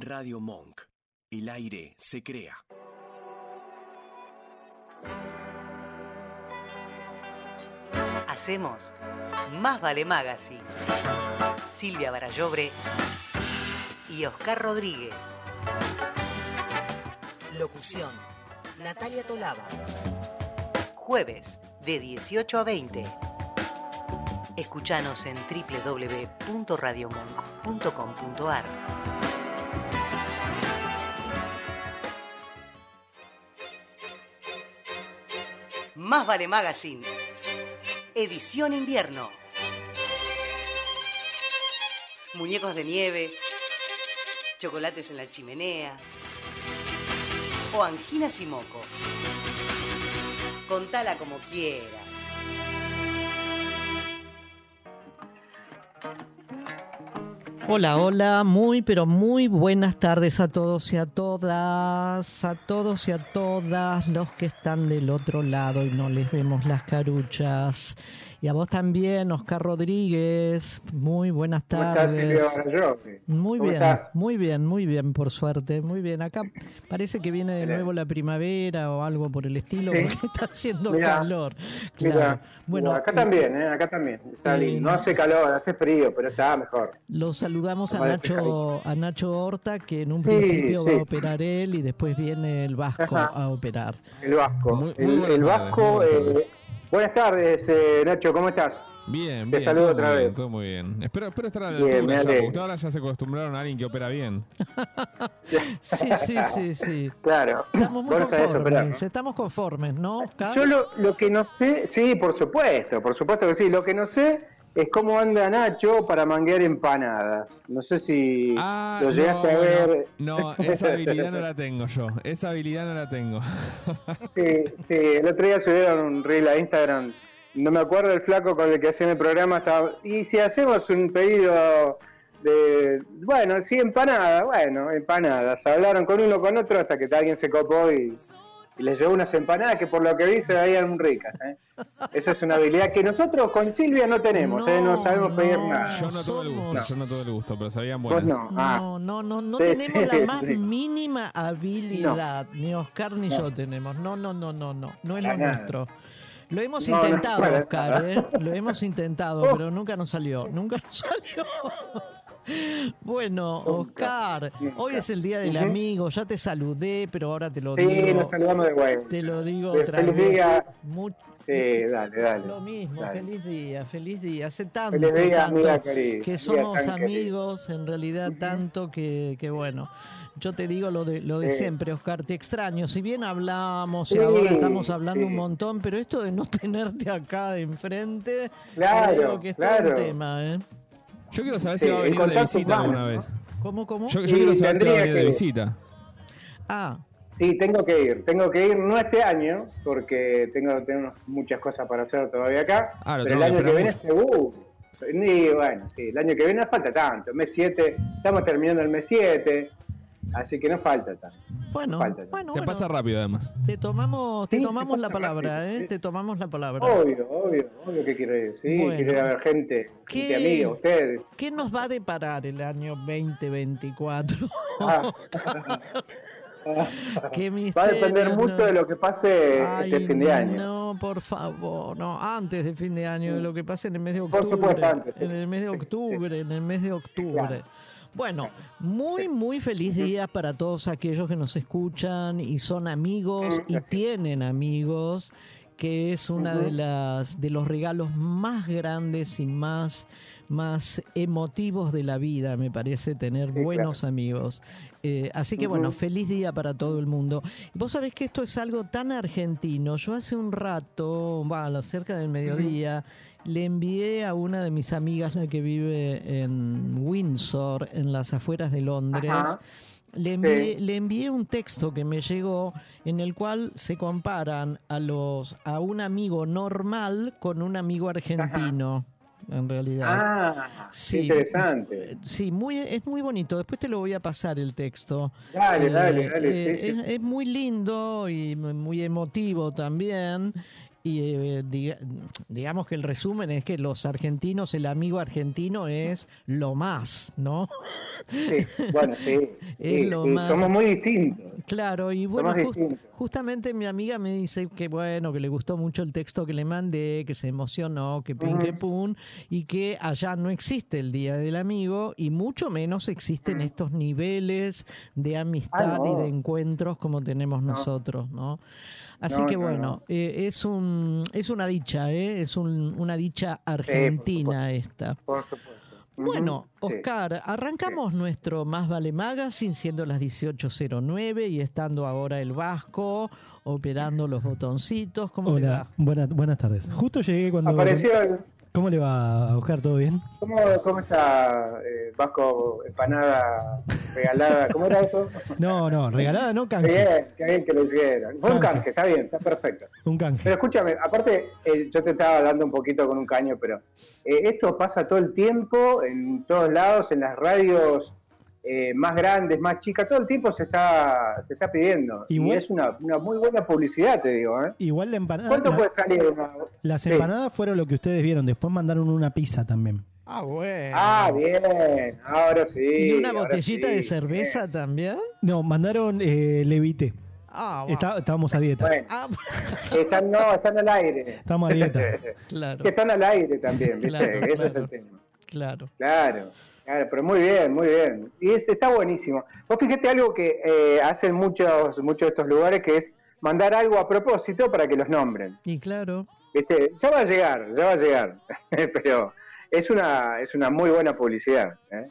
Radio Monk. El aire se crea. Hacemos Más Vale Magazine. Silvia Barallobre y Oscar Rodríguez. Locución. Natalia Tolaba. Jueves de 18 a 20. Escuchanos en www.radiomonk.com.ar. Más Vale Magazine. Edición invierno. Muñecos de nieve, chocolates en la chimenea o anginas y moco. Contala como quieras. Hola, hola, muy pero muy buenas tardes a todos y a todas, a todos y a todas los que están del otro lado y no les vemos las caruchas. Y a vos también, Oscar Rodríguez. Muy buenas tardes. Muy bien, muy bien, muy bien, por suerte. Muy bien. Acá parece que viene de nuevo la primavera o algo por el estilo, porque está haciendo calor. Claro. Bueno, acá también, ¿eh? acá también. No hace calor, hace frío, pero está mejor. Lo saludamos a Nacho, a Nacho Horta, que en un principio va a operar él y después viene el Vasco a operar. El Vasco. el, Vasco. Buenas tardes, eh, Nacho, ¿cómo estás? Bien, Te bien. saludo otra vez. todo muy bien. Espero, espero estar a la altura ya, porque ahora ya se acostumbraron a alguien que opera bien. sí, sí, sí, sí. Claro. Estamos muy conformes, estamos conformes, ¿no? Yo lo, lo que no sé, sí, por supuesto, por supuesto que sí. Lo que no sé es cómo anda Nacho para manguear empanadas. No sé si ah, lo llegaste a ver. No, esa habilidad no la tengo yo. Esa habilidad no la tengo. sí, sí. El otro día subieron un reel a Instagram. No me acuerdo el flaco con el que hacía el programa. Estaba, y si hacemos un pedido de. Bueno, sí, empanada. Bueno, empanadas. Hablaron con uno con otro hasta que alguien se copó y y les llevó unas empanadas que por lo que vi se veían ricas. ¿eh? Esa es una habilidad que nosotros con Silvia no tenemos, no, ¿eh? no sabemos pedir nada. Yo no tuve el gusto, yo no tuve el gusto, pero sabían buenas. No, ah. no, no, no, no tenemos la más mínima habilidad, ni Oscar ni yo tenemos. No, no, no, no, no, no es lo nuestro. Lo hemos intentado, Oscar, ¿eh? lo hemos intentado, oh. pero nunca nos salió, nunca nos salió. Bueno, Oscar, hoy es el día del amigo, ya te saludé, pero ahora te lo digo. Sí, nos saludamos de vuelta. Te lo digo otra vez. Día. Sí, dale, dale. Lo mismo, feliz día, feliz día. Hace tanto, tanto que somos amigos, en realidad tanto que, que bueno yo te digo lo de, lo de siempre, Oscar, te extraño. Si bien hablamos y ahora estamos hablando un montón, pero esto de no tenerte acá de enfrente, claro, que es claro. todo un tema, ¿eh? Yo quiero saber si va a venir de visita alguna vez. ¿Cómo, cómo? Yo, quiero saber si va a venir de visita. Ah. Sí, tengo que ir. Tengo que ir, no este año, porque tengo, tengo muchas cosas para hacer todavía acá. Ah, pero el año que viene seguro. Y bueno, sí, el año que viene no falta tanto. Mes 7, estamos terminando el mes 7. Así que no falta tanto. Bueno, bueno se pasa rápido además. Te tomamos, te tomamos la palabra, ¿eh? Te tomamos la palabra. Obvio, obvio, obvio que quiere decir. Sí, quiere haber gente, gente amiga, ustedes. ¿Qué nos va a deparar el año 2024? Ah. va a depender mucho de lo que pase este fin de año. No, por favor, no, antes de fin de año, de lo que pase en el mes de octubre. Por supuesto, antes. En el mes de octubre, en el mes de octubre. Bueno, muy, muy feliz día para todos aquellos que nos escuchan y son amigos y tienen amigos, que es una de las de los regalos más grandes y más más emotivos de la vida, me parece, tener buenos amigos. Eh, así que bueno, feliz día para todo el mundo. Vos sabés que esto es algo tan argentino. Yo hace un rato, bueno, cerca del mediodía, le envié a una de mis amigas, la que vive en Windsor, en las afueras de Londres. Le envié, le envié un texto que me llegó en el cual se comparan a los a un amigo normal con un amigo argentino en realidad. Ah, sí, interesante. Sí, muy, es muy bonito. Después te lo voy a pasar el texto. Dale, dale, eh, dale. Eh, es, muy lindo y muy emotivo también. Y eh, digamos que el resumen es que los argentinos, el amigo argentino es lo más, ¿no? Sí, bueno, sí. Somos muy distintos. Claro, y bueno, justamente mi amiga me dice que bueno, que le gustó mucho el texto que le mandé, que se emocionó, que pin, que pum, y que allá no existe el Día del Amigo y mucho menos existen estos niveles de amistad ah, y de encuentros como tenemos nosotros, ¿no? Así que bueno, eh, es un es una dicha, ¿eh? es una dicha argentina esta. Por supuesto. Bueno, Oscar, arrancamos nuestro Más Vale Magazine siendo las 18.09 y estando ahora el Vasco operando los botoncitos. ¿Cómo Hola, buenas, buenas tardes. Justo llegué cuando... Apareció ¿Cómo le va a buscar? ¿Todo bien? ¿Cómo, cómo está eh, Vasco empanada regalada? ¿Cómo era eso? No, no, regalada no, canje. Bien, qué bien que lo hicieron. Fue un canje, está bien, está perfecto. Un canje. Pero escúchame, aparte, eh, yo te estaba dando un poquito con un caño, pero eh, esto pasa todo el tiempo, en todos lados, en las radios eh, más grandes, más chicas, todo el tiempo se está, se está pidiendo. y es una, una, muy buena publicidad, te digo. ¿eh? Igual la empanada. ¿Cuánto puede salir Las empanadas fueron lo que ustedes vieron, después mandaron una pizza también. Ah, bueno. Ah, bien, ahora sí. ¿Y una botellita de cerveza también? No, mandaron eh, levite. Ah, estábamos a dieta. Ah, están, no, están al aire. Estamos a dieta. claro. Que están al aire también, ¿viste? Ese es el tema. Claro. Claro. Claro, pero muy bien, muy bien. Y es, está buenísimo. Vos fíjate algo que eh, hacen muchos, muchos de estos lugares, que es mandar algo a propósito para que los nombren. Y claro. Ya va a llegar, ya va a llegar. pero es una, es una muy buena publicidad, ¿eh?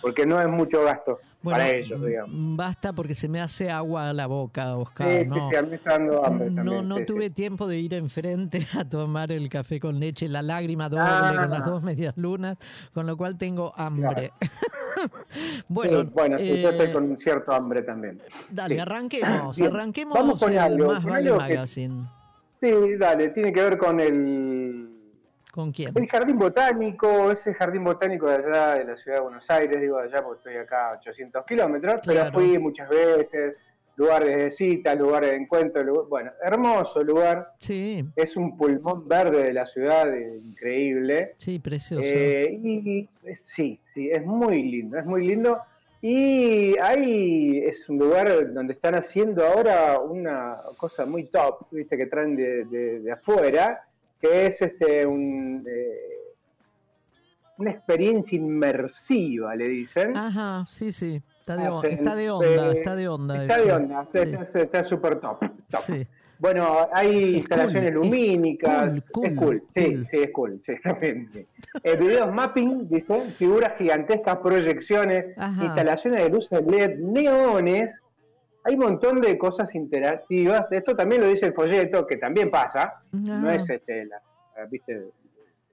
porque no es mucho gasto para ellos, digamos. Basta porque se me hace agua a la boca, Oscar. Sí, sí, sí, a mí me está dando hambre No, no tuve tiempo de ir enfrente a tomar el café con leche, la lágrima doble con las dos medias lunas, con lo cual tengo hambre. bueno, bueno sí, yo estoy eh, con cierto hambre también. Dale, arranquemos, arranquemos Vamos con algo, Más Vale Magazine. sí, dale, tiene que ver con el ¿Con quién? El jardín botánico, ese jardín botánico de allá de la ciudad de Buenos Aires, digo de allá porque estoy acá a 800 kilómetros, pero fui muchas veces, lugares de cita, lugares de encuentro, bueno, hermoso lugar. Sí. Es un pulmón verde de la ciudad, increíble. Sí, precioso. Eh, y sí, sí, es muy lindo, es muy lindo. Y ahí es un lugar donde están haciendo ahora una cosa muy top, viste, que traen de, de afuera que es este un, eh, una experiencia inmersiva, le dicen. Ajá, sí, sí. Está de, onda, está de onda. Está de onda, está súper top. Bueno, hay instalaciones lumínicas. Cool, es cool, sí, sí, es cool, sí, también, sí. Eh, videos mapping, dicen, figuras gigantescas, proyecciones, instalaciones de luces LED, neones, hay un montón de cosas interactivas. Esto también lo dice el folleto, que también pasa. No es este, la, ¿viste?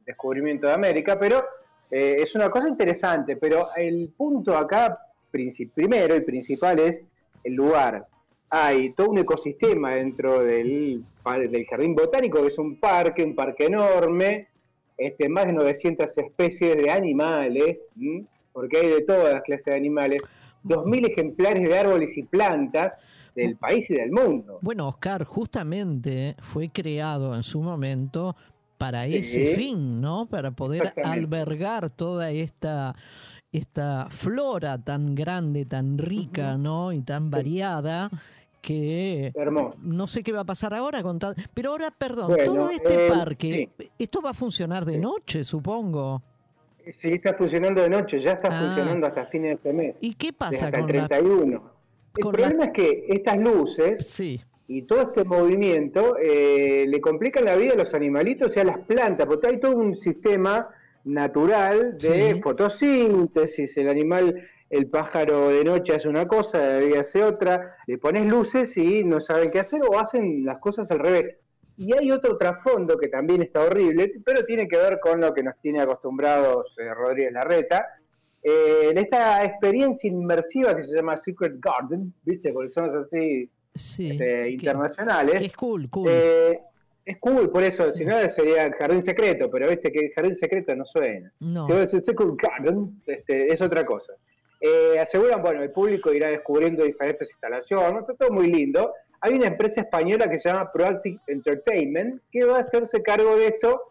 descubrimiento de América, pero eh, es una cosa interesante. Pero el punto acá, primero y principal, es el lugar. Hay todo un ecosistema dentro del, del jardín botánico, que es un parque, un parque enorme, este, más de 900 especies de animales, porque hay de todas las clases de animales 2.000 ejemplares de árboles y plantas del país y del mundo. Bueno, Oscar, justamente fue creado en su momento para ese fin, ¿no? Para poder albergar toda esta esta flora tan grande, tan rica, ¿no? Y tan variada que no sé qué va a pasar ahora con pero ahora perdón todo este parque esto va a funcionar de noche supongo Sí, está funcionando de noche, ya está ah. funcionando hasta fines de este mes. ¿Y qué pasa hasta el 31. El problema es que estas luces y todo este movimiento eh, le complican la vida a los animalitos y a las plantas, porque hay todo un sistema natural de fotosíntesis, el animal, el pájaro de noche hace una cosa, de día hace otra, le pones luces y no saben qué hacer o hacen las cosas al revés. Y hay otro trasfondo que también está horrible, pero tiene que ver con lo que nos tiene acostumbrados eh, Rodríguez Larreta. Eh, en esta experiencia inmersiva que se llama Secret Garden, ¿viste? Porque son así este, internacionales. es cool, cool. Eh, es cool, por eso, si no sería jardín secreto, pero viste que jardín secreto no suena. No. Si vos Secret Garden, este, es otra cosa. aseguran, bueno, el público irá descubriendo diferentes instalaciones, está todo muy lindo. Hay una empresa española que se llama Proactive Entertainment que va a hacerse cargo de esto,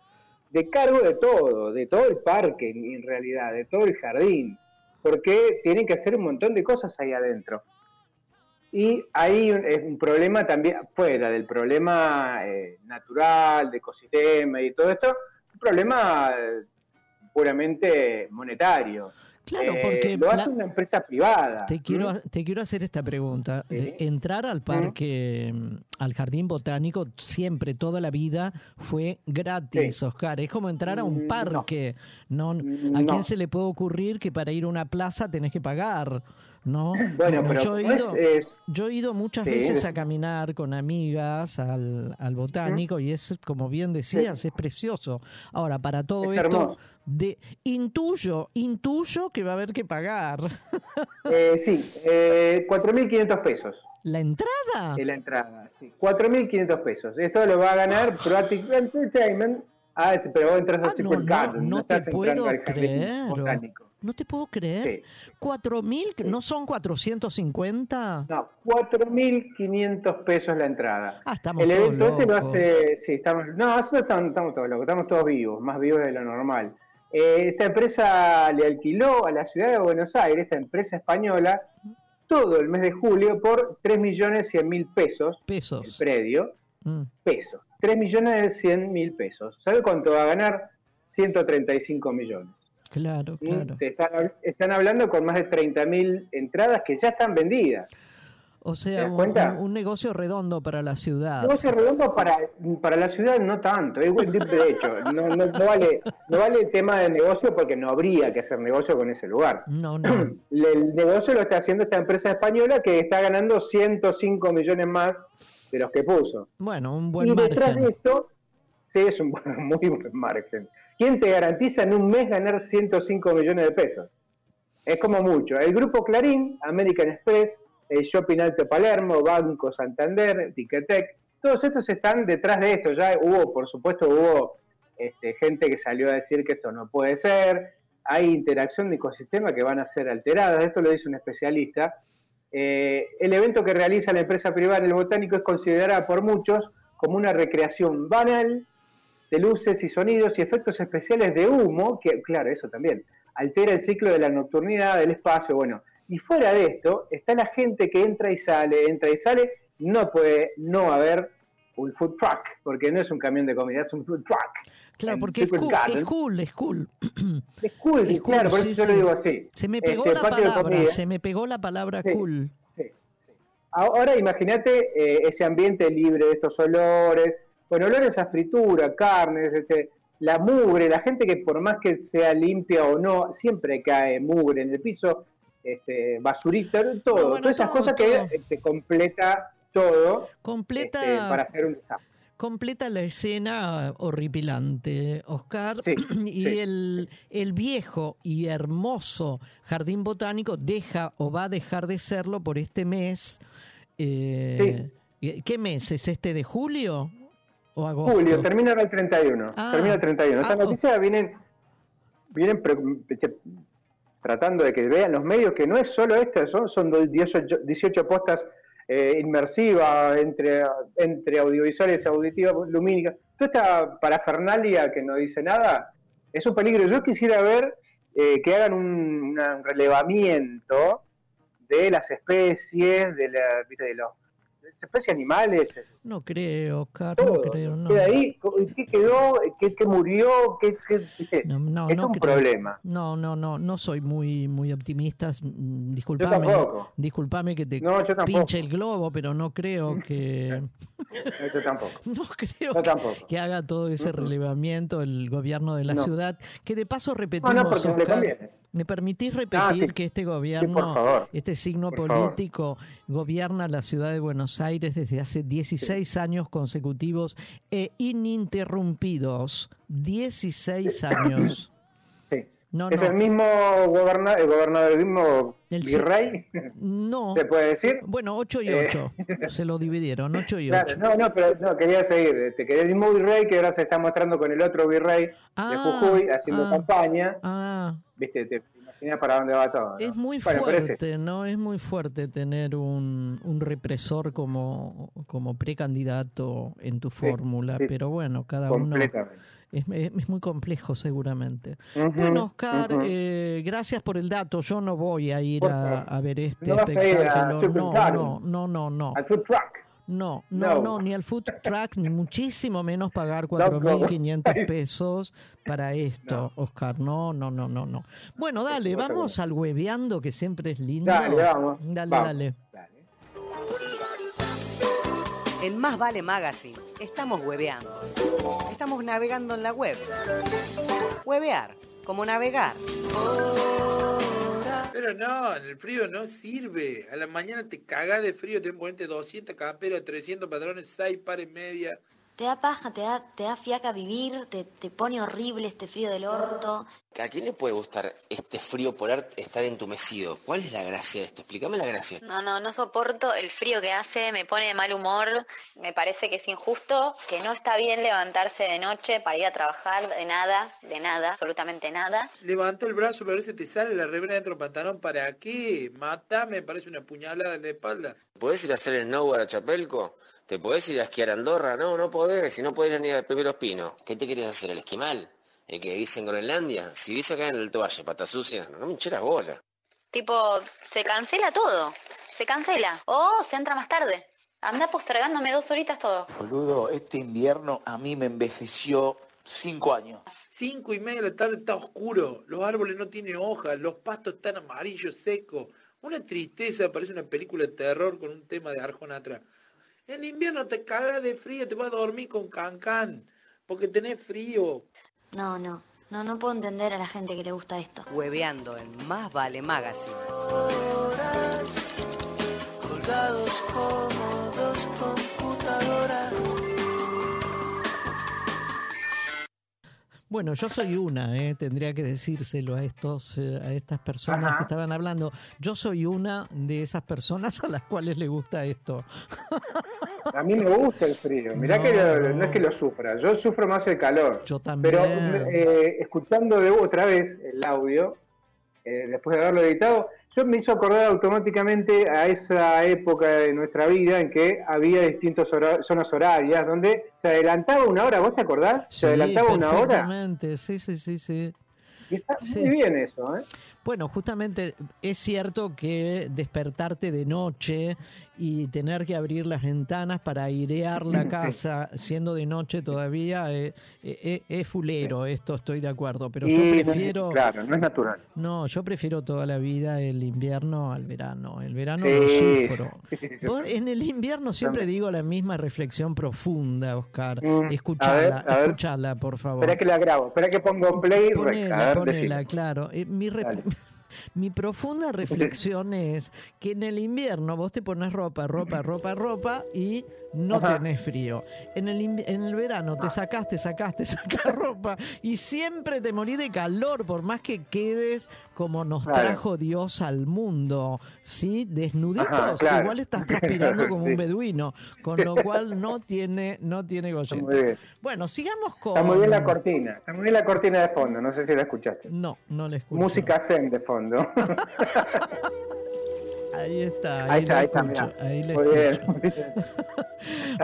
de cargo de todo, de todo el parque en realidad, de todo el jardín, porque tienen que hacer un montón de cosas ahí adentro. Y hay un, problema también, fuera del problema eh, natural, de ecosistema y todo esto, un problema eh, puramente monetario. Claro, eh, porque lo hace una empresa privada. Te quiero, te quiero hacer esta pregunta. Entrar al parque, mm, al jardín botánico, siempre, toda la vida, fue gratis, Oscar. Es como entrar a un mm, parque. No. ¿A quién se le puede ocurrir que para ir a una plaza tenés que pagar? ¿no? Bueno, pero yo, he ido, yo he ido muchas veces a caminar con amigas al, al botánico y es, como bien decías, es precioso. Ahora, para todo esto, de intuyo, intuyo que va a haber que pagar. Eh, sí, eh, 4.500 pesos. ¿La entrada? la entrada, sí. 4.500 pesos. Esto lo va a ganar Proactive Entertainment. Ah, pero vos entras a ah, no, no, te puedo creer. No te puedo creer. ¿Cuatro mil? ¿No son 450? No, 4.500 pesos la entrada. Ah, estamos El evento este lo hace... Sí, estamos... No, estamos, estamos todos locos, estamos todos vivos, más vivos de lo normal. Eh, esta empresa le alquiló a la ciudad de Buenos Aires, esta empresa española, todo el mes de julio por 3.100.000 pesos. Pesos. El predio. Mm. Pesos. 3.100.000 pesos. ¿Sabe cuánto va a ganar? 135 millones. Claro, claro. Están, están hablando con más de 30.000 entradas que ya están vendidas. O sea, un, negocio redondo para la ciudad. Un negocio redondo para, para la ciudad no tanto, es de hecho, no, no, no, vale, no vale el tema del negocio porque no habría que hacer negocio con ese lugar. No, no. El negocio lo está haciendo esta empresa española que está ganando 105 millones más de los que puso. Bueno, un buen y margen. detrás de esto, sí, es un muy buen margen. ¿Quién te garantiza en un mes ganar 105 millones de pesos? Es como mucho. El grupo Clarín, American Express, el Shopping Alto Palermo, Banco Santander, Ticketek, todos estos están detrás de esto. Ya hubo, por supuesto, hubo este, gente que salió a decir que esto no puede ser, hay interacción de ecosistema que van a ser alteradas, esto lo dice un especialista. Eh, el evento que realiza la empresa privada en el botánico es considerada por muchos como una recreación banal de luces y sonidos y efectos especiales de humo, que claro, eso también, altera el ciclo de la nocturnidad del espacio, bueno, y fuera de esto, está la gente que entra y sale, entra y sale, no puede no haber un food truck, porque no es un camión de comida, es un food truck. Claro, porque es cool, es cool, es cool, es cool. claro, por eso yo lo digo así. Se me pegó este, la palabra, se me pegó la palabra cool. Ahora imagínate eh, ese ambiente libre de estos olores, bueno, olores a fritura, carnes, este, la mugre, la gente que por más que sea limpia o no, siempre cae mugre en el piso, este, basurita, todo, todas esas cosas que este, completa todo completa, este, para hacer un desastre. Completa la escena horripilante, Oscar, y El, el viejo y hermoso jardín botánico deja o va a dejar de serlo por este mes. Eh, ¿Qué mes? ¿Es este de julio o agosto? Julio, termina el 31. Ah. termina el 31. Estas ah, noticias vienen, vienen tratando de que vean los medios que no es solo este, son, son 18, 18 postas eh, inmersivas entre, entre audiovisuales, auditivas, lumínicas. Toda esta parafernalia que no dice nada es un peligro. Yo quisiera ver eh, que hagan un, relevamiento de las especies, de, la, de los especies animales. No creo, Oscar, no creo. No. ahí? ¿Qué quedó? ¿Qué, qué murió? ¿Qué, qué, no, no, es un problema. No, no, no, no soy muy muy optimista. Mm, disculpame, disculpame que te pinche el globo, pero no creo que... yo tampoco. No creo que, haga todo ese relevamiento el gobierno de la ciudad, que de paso repetimos, no, porque Oscar, ¿Me permitís repetir ah, que este gobierno, este signo político, gobierna la ciudad de Buenos Aires desde hace 16 años consecutivos e ininterrumpidos? 16 años. ¿Es el mismo gobernador, el gobernador, el mismo virrey? No. ¿Se puede decir? Bueno, 8 y 8. Eh. Se lo dividieron, 8 y 8. no, no, pero no, quería seguir. Te este, quería el mismo virrey que ahora se está mostrando con el otro virrey de ah, Jujuy haciendo ah, campaña. Ah. ¿Viste? para dónde va todo. Es muy fuerte, ¿no? Es muy fuerte tener un, un represor como, como precandidato en tu fórmula, pero bueno, cada uno... Es, es, muy complejo seguramente. bueno, Oscar, eh, gracias por el dato. Yo no voy a ir a, a, ver este no espectáculo. no, no, no, no, Al food truck. No, no, no, ni al food truck, ni muchísimo menos pagar 4.500 pesos para esto, Oscar. No, no, no, no, no. Bueno, dale, vamos al hueveando, que siempre es lindo. Dale, vamos. Dale, dale. En Más Vale Magazine estamos hueveando. Estamos navegando en la web. Huevear, como navegar. Pero no, en el frío no sirve. A la mañana te cagás de frío, te pones 200 camperas, 300 patrones, 6 pares media te da paja, te da, te da fiaca vivir, te, te, pone horrible este frío del orto. ¿A quién le puede gustar este frío polar estar entumecido? ¿Cuál es la gracia de esto? Explícame la gracia. No, no, no soporto el frío que hace, me pone de mal humor, me parece que es injusto, que no está bien levantarse de noche para ir a trabajar de nada, de nada, absolutamente nada. Levanta el brazo, pero a veces te sale la remera dentro del pantalón, ¿para qué? Mata, me parece una puñalada en la espalda. ¿Puedes ir a hacer el snowboard a Chapelco? ¿Te podés ir a esquiar a Andorra? No, no podés, si no podés ir ni a Primeros Pinos. ¿Qué te querés hacer, el esquimal? ¿El que dice en Groenlandia? Si dice acá en el Valle, pata sucia, no me hincheras bola. Tipo, se cancela todo, se cancela. O se entra más tarde. Anda postergándome dos horitas todo. Boludo, este invierno a mí me envejeció cinco años. Cinco y media de la tarde está oscuro, los árboles no tienen hojas, los pastos están amarillos, secos. Una tristeza, parece una película de terror con un tema de Arjona atrás. En invierno te cagas de frío, te vas a dormir con cancán, porque tenés frío. No, no, no, no puedo entender a la gente que le gusta esto. Hueveando en Más Vale Magazine. colgados como dos Bueno, yo soy una, ¿eh? tendría que decírselo a estos, eh, a estas personas que estaban hablando. Yo soy una de esas personas a las cuales le gusta esto. A mí me gusta el frío. Mirá que no es que lo sufra, yo sufro más el calor. Yo también. Pero eh, escuchando de otra vez el audio, eh, después de haberlo editado, yo me hizo acordar automáticamente a esa época de nuestra vida en que había distintas zonas horarias donde se adelantaba una hora, ¿vos te acordás? Se adelantaba una hora. Sí, sí, sí, sí. Y está muy bien eso, ¿eh? Bueno, justamente es cierto que despertarte de noche y tener que abrir las ventanas para airear la casa siendo de noche todavía eh, eh, eh, es, fulero, esto estoy de acuerdo, pero yo prefiero... Claro, no es natural. No, yo prefiero toda la vida el invierno al verano, el verano lo sufro. en el invierno siempre digo la misma reflexión profunda, Oscar. Mm, escuchala, escuchala, por favor. Espera que la grabo, espera que pongo play. Ponela, ponela, claro. mi, mi profunda reflexión es que en el invierno vos te pones ropa, ropa, ropa, ropa y no tenés frío. En el, en el verano te sacaste, sacaste, sacás ropa y siempre te morís de calor, por más que quedes como nos trajo Dios al mundo, ¿sí? Desnuditos, igual estás transpirando como un beduino, con lo cual no tiene, no tiene Bueno, sigamos con... Está muy bien la cortina, está muy bien la cortina de fondo, no sé si la escuchaste. No, no la escuché. Música zen de fondo. Ahí está, ahí, está, ahí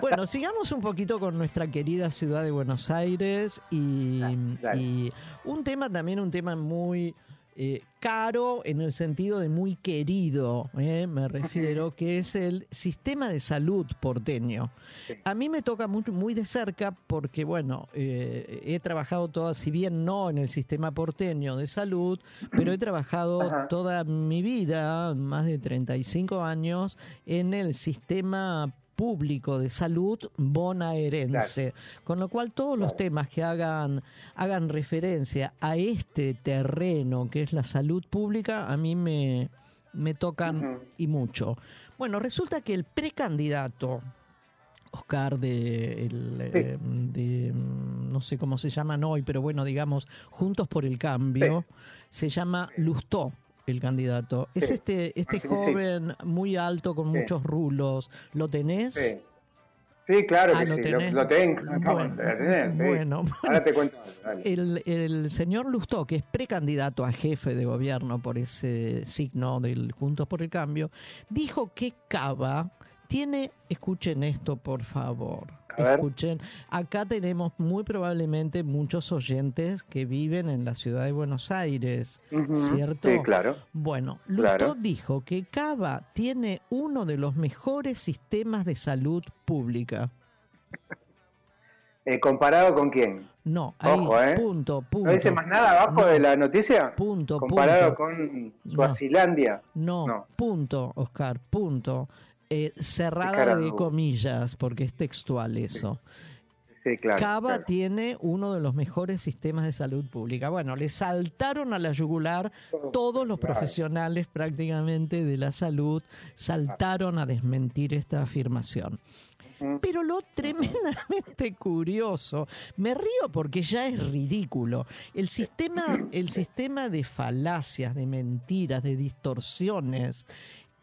bueno, sigamos un poquito con nuestra querida ciudad de Buenos Aires y, y un tema también, un tema muy eh, caro en el sentido de muy querido, eh, me refiero, que es el sistema de salud porteño. A mí me toca muy, muy de cerca porque, bueno, eh, he trabajado toda, si bien no en el sistema porteño de salud, pero he trabajado toda mi vida, más de 35 años, en el sistema público de salud bonaerense. Con lo cual todos los temas que hagan, hagan referencia a este terreno que es la salud pública, a mí me, me tocan y mucho. Bueno, resulta que el precandidato Oscar de, eh, de, mm, no sé cómo se llaman hoy, pero bueno, digamos, Juntos por el Cambio, se llama Lustó el candidato. Es este este joven muy alto con muchos rulos. ¿Lo tenés? Sí, claro ah, que lo sí, lo, tengo. Bueno, Ahora te cuento. El, el, señor Lustó, que es precandidato a jefe de gobierno por ese signo del Juntos por el Cambio, dijo que Cava tiene, escuchen esto por favor, escuchen, acá tenemos muy probablemente muchos oyentes que viven en la ciudad de Buenos Aires, ¿cierto? Sí, claro. Bueno, Lustó dijo que Cava tiene uno de los mejores sistemas de salud pública. Eh, ¿Comparado con quién? No, ahí, ¿eh? punto, punto. ¿No dice más nada abajo de la noticia? Punto, Comparado con Suazilandia. No, no, punto, Oscar, punto. Eh, cerrada de comillas, porque es textual eso. Sí. claro, Cava tiene uno de los mejores sistemas de salud pública. Bueno, le saltaron a la yugular todos los profesionales prácticamente de la salud, saltaron a desmentir esta afirmación. Pero lo tremendamente curioso, me río porque ya es ridículo. El sistema, el sistema de falacias, de mentiras, de distorsiones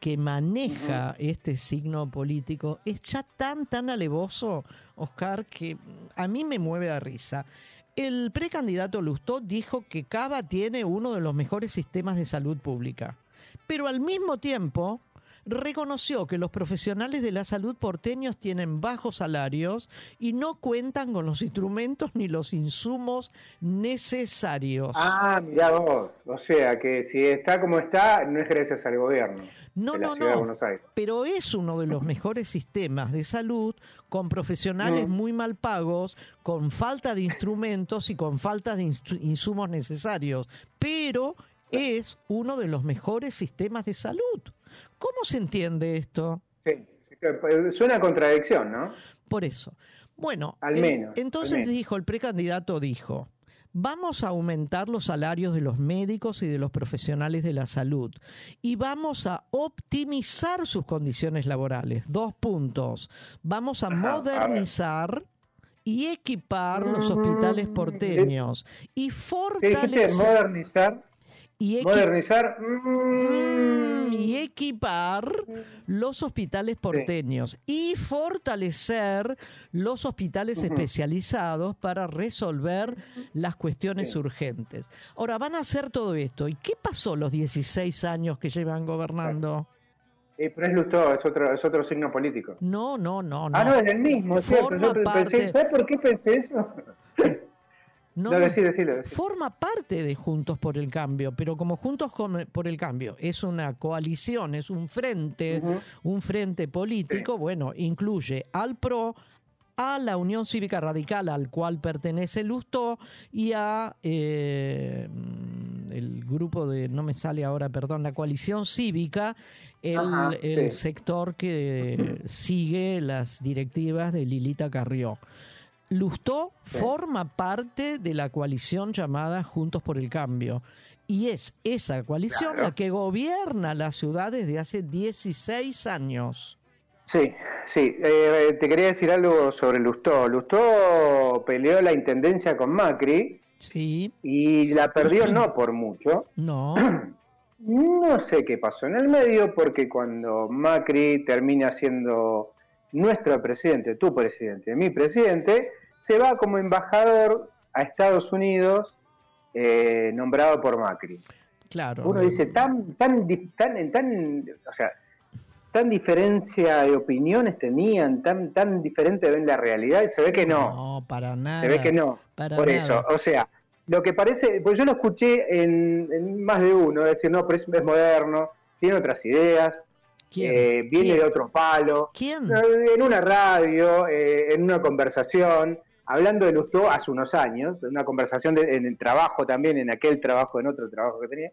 que maneja este signo político es ya tan, tan alevoso, Oscar, que a mí me mueve a risa. El precandidato Lustó dijo que Cava tiene uno de los mejores sistemas de salud pública, pero al mismo tiempo reconoció que los profesionales de la salud porteños tienen bajos salarios y no cuentan con los instrumentos ni los insumos necesarios. Ah, mira vos, o sea que si está como está, no es gracias al gobierno. No, no, no, pero es uno de los mejores sistemas de salud con profesionales mm. muy mal pagos, con falta de instrumentos y con falta de insumos necesarios, pero es uno de los mejores sistemas de salud. ¿Cómo se entiende esto? Sí, suena contradicción, ¿no? Por eso. Bueno, al menos, entonces dijo, el precandidato dijo, vamos a aumentar los salarios de los médicos y de los profesionales de la salud y vamos a optimizar sus condiciones laborales. Dos puntos. Vamos a modernizar y equipar los hospitales mm, porteños y fortalecer modernizar y modernizar mm, y equipar los hospitales porteños y fortalecer los hospitales especializados para resolver las cuestiones urgentes. Ahora van a hacer todo esto. ¿Y qué pasó los 16 años que llevan gobernando? Pero es Lustó, es otro, es otro signo político. No, no, no, no. Ah, no, es el mismo. ¿Sabes por qué pensé eso? No, forma parte de Juntos por el Cambio, pero como Juntos por el Cambio es una coalición, es un frente, un frente político, bueno, incluye al PRO, a la Unión Cívica Radical al cual pertenece Lustó y a eh, el grupo de, no me sale ahora, perdón, la coalición cívica, el, sector que sigue las directivas de Lilita Carrió. Lustó forma parte de la coalición llamada Juntos por el Cambio. Y es esa coalición la que gobierna la ciudad desde hace 16 años. Sí, sí. Eh, te quería decir algo sobre Lustó. Lustó peleó la intendencia con Macri. Sí. Y la perdió no por mucho. No. No sé qué pasó en el medio, porque cuando Macri termina siendo nuestro presidente, tu presidente, mi presidente, se va como embajador a Estados Unidos eh, nombrado por Macri. Claro. Uno dice, tan, tan, tan, tan, o sea, tan diferencia de opiniones tenían, tan, tan diferente ven la realidad, y se ve que no. No, para nada. Se ve que no. por eso, o sea, lo que parece, pues yo lo escuché en, más de uno, decir, no, pero es moderno, tiene otras ideas, eh, viene de otro palo. ¿Quién? En una radio, eh, en una conversación, hablando de Lustó hace unos años, en una conversación en el trabajo también, en aquel trabajo, en otro trabajo que tenía.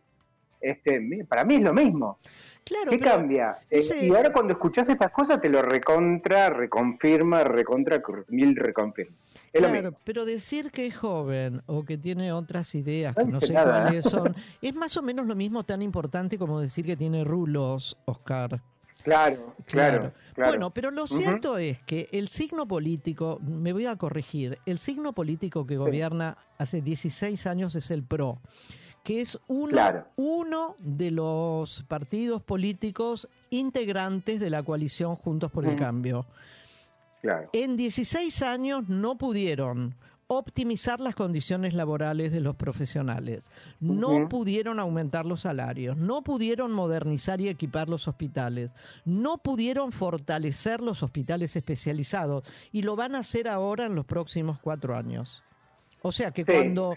Este, para mí es lo mismo. Claro, ¿Qué cambia? Eh, y ahora cuando escuchas estas cosas te lo recontra, reconfirma, recontra, mil reconfirma. Es claro, pero decir que es joven o que tiene otras ideas que no, sé cuáles son, es más o menos lo mismo tan importante como decir que tiene rulos, Oscar. Claro, claro, Bueno, pero lo cierto es que el signo político, me voy a corregir, el signo político que gobierna hace 16 años es el PRO, que es uno, uno de los partidos políticos integrantes de la coalición Juntos por el Cambio. En 16 años no pudieron optimizar las condiciones laborales de los profesionales, no pudieron aumentar los salarios, no pudieron modernizar y equipar los hospitales, no pudieron fortalecer los hospitales especializados y lo van a hacer ahora en los próximos cuatro años. O sea que cuando,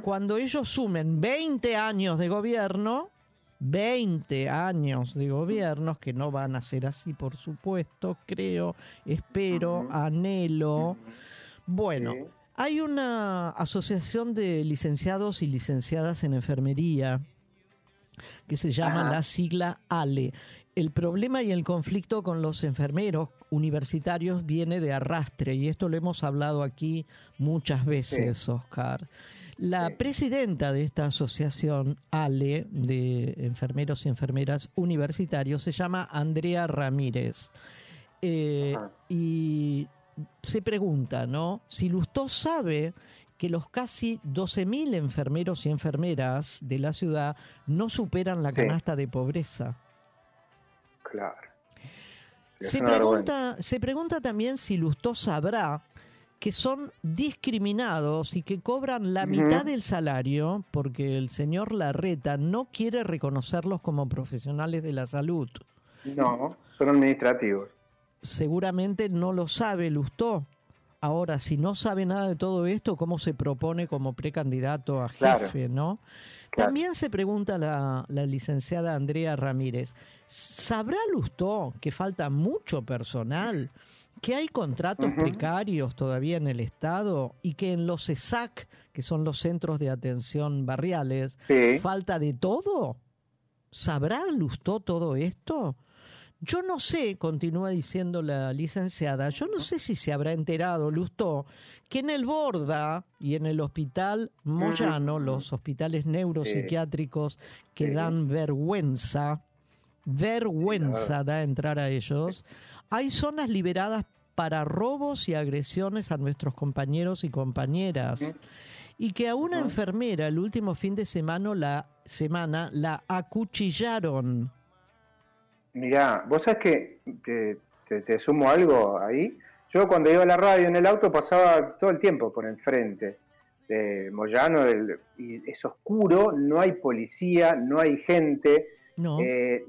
cuando ellos sumen 20 años de gobierno, 20 años de gobiernos, que no van a ser así, por supuesto, creo, espero, anhelo. Bueno, hay una asociación de licenciados y licenciadas en enfermería que se llama la sigla ALE. El problema y el conflicto con los enfermeros universitarios viene de arrastre y esto lo hemos hablado aquí muchas veces, Oscar. La presidenta de esta asociación, ALE, de enfermeros y enfermeras universitarios, se llama Andrea Ramírez. Eh, y se pregunta, ¿no? Si Lustó sabe que los casi 12.000 enfermeros y enfermeras de la ciudad no superan la canasta de pobreza. Claro. Se pregunta, se pregunta también si Lustó sabrá que son discriminados y que cobran la mitad del salario porque el señor Larreta no quiere reconocerlos como profesionales de la salud. No, son administrativos seguramente no lo sabe Lustó. Ahora, si no sabe nada de todo esto, ¿cómo se propone como precandidato a jefe, no? También se pregunta la, licenciada Andrea Ramírez, ¿sabrá Lustó que falta mucho personal? que hay contratos precarios todavía en el Estado y que en los ESAC, que son los centros de atención barriales, falta de todo. ¿Sabrá Lustó todo esto? Yo no sé, continúa diciendo la licenciada, yo no sé si se habrá enterado, Lustó, que en el Borda y en el Hospital Moyano, los hospitales neuropsiquiátricos que dan vergüenza, vergüenza da entrar a ellos, hay zonas liberadas para robos y agresiones a nuestros compañeros y compañeras. Y que a una enfermera el último fin de semana la, semana la acuchillaron Mirá, vos sabés que, te, sumo algo ahí. Yo cuando iba a la radio en el auto pasaba todo el tiempo por enfrente de Moyano y es oscuro, no hay policía, no hay gente. No. Eh,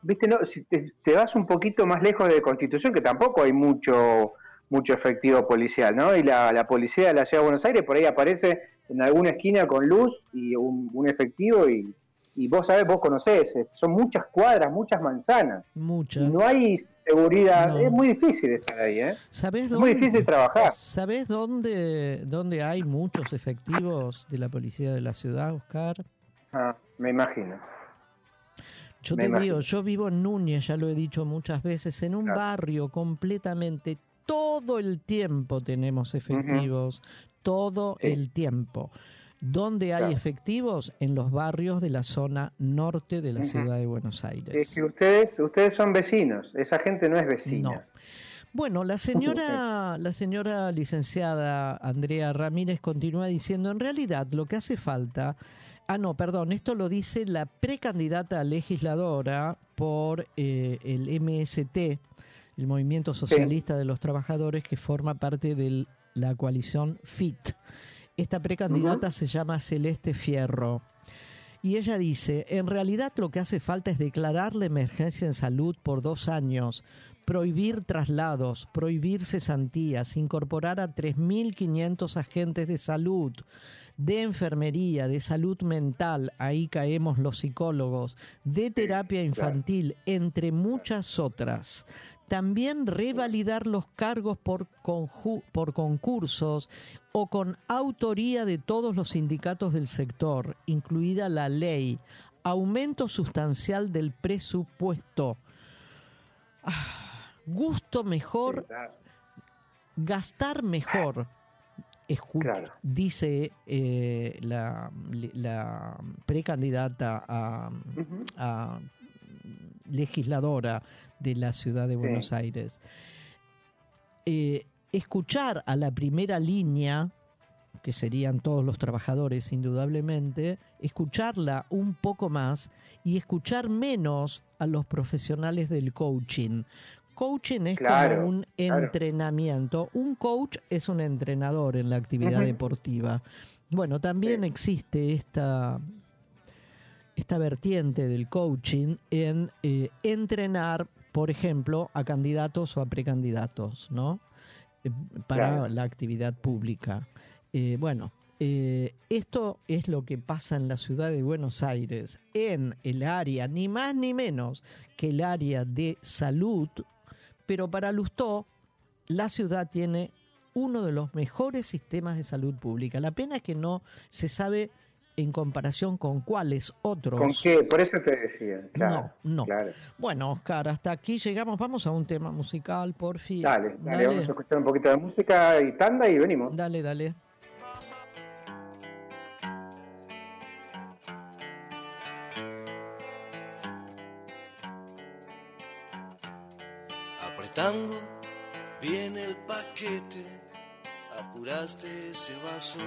Viste, no, si te, vas un poquito más lejos de Constitución, que tampoco hay mucho mucho efectivo policial, ¿no? Y la, policía de la Ciudad de Buenos Aires por ahí aparece en alguna esquina con luz y un efectivo y y vos sabés, vos conocés, eh, son muchas cuadras, muchas manzanas. Muchas. no hay seguridad, es muy difícil estar ahí, ¿eh? ¿Sabés es muy difícil trabajar. ¿Sabés dónde, dónde hay muchos efectivos de la policía de la ciudad, Oscar? Ah, me imagino. Yo te digo, yo vivo en Núñez, ya lo he dicho muchas veces, en un barrio completamente, todo el tiempo tenemos efectivos, todo el tiempo. ¿Dónde hay efectivos? En los barrios de la zona norte de la ciudad de Buenos Aires. Es que ustedes, ustedes son vecinos, esa gente no es vecina. No. Bueno, la señora, la señora licenciada Andrea Ramírez continúa diciendo, en realidad lo que hace falta, ah no, perdón, esto lo dice la precandidata legisladora por eh, el MST, el Movimiento Socialista de los Trabajadores, que forma parte de la coalición FIT. Esta precandidata se llama Celeste Fierro. Y ella dice, en realidad lo que hace falta es declarar la emergencia en salud por dos años, prohibir traslados, prohibir cesantías, incorporar a 3.500 agentes de salud, de enfermería, de salud mental, ahí caemos los psicólogos, de terapia infantil, entre muchas otras. También revalidar los cargos por, por concursos o con autoría de todos los sindicatos del sector, incluida la ley, aumento sustancial del presupuesto, ah, gusto mejor, gastar mejor. Dice eh, la, precandidata a, legisladora de la ciudad de Buenos Aires. Eh, escuchar a la primera línea, que serían todos los trabajadores indudablemente, escucharla un poco más y escuchar menos a los profesionales del coaching. coaching es como un entrenamiento. Un coach es un entrenador en la actividad deportiva. Bueno, también existe esta, esta vertiente del coaching en eh, entrenar, por ejemplo, a candidatos o a precandidatos, ¿no? Eh, para la actividad pública. Eh, bueno, esto es lo que pasa en la ciudad de Buenos Aires, en el área, ni más ni menos que el área de salud, pero para Lustó, la ciudad tiene uno de los mejores sistemas de salud pública. La pena es que no se sabe en comparación con cuáles otros. ¿Con qué? Por eso te decía. no, no. Bueno, Oscar, hasta aquí llegamos. Vamos a un tema musical, por fin. Dale, dale, vamos a escuchar un poquito de música y tanda y venimos. Dale, dale. Apretando viene el paquete apuraste ese vaso.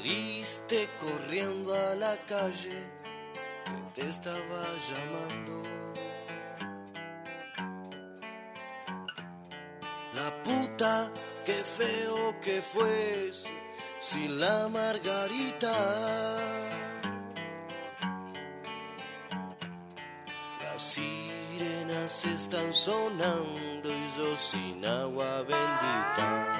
Saliste corriendo a la calle que te estaba llamando. La puta, qué feo que fuese sin la margarita. están sonando y yo sin agua bendita.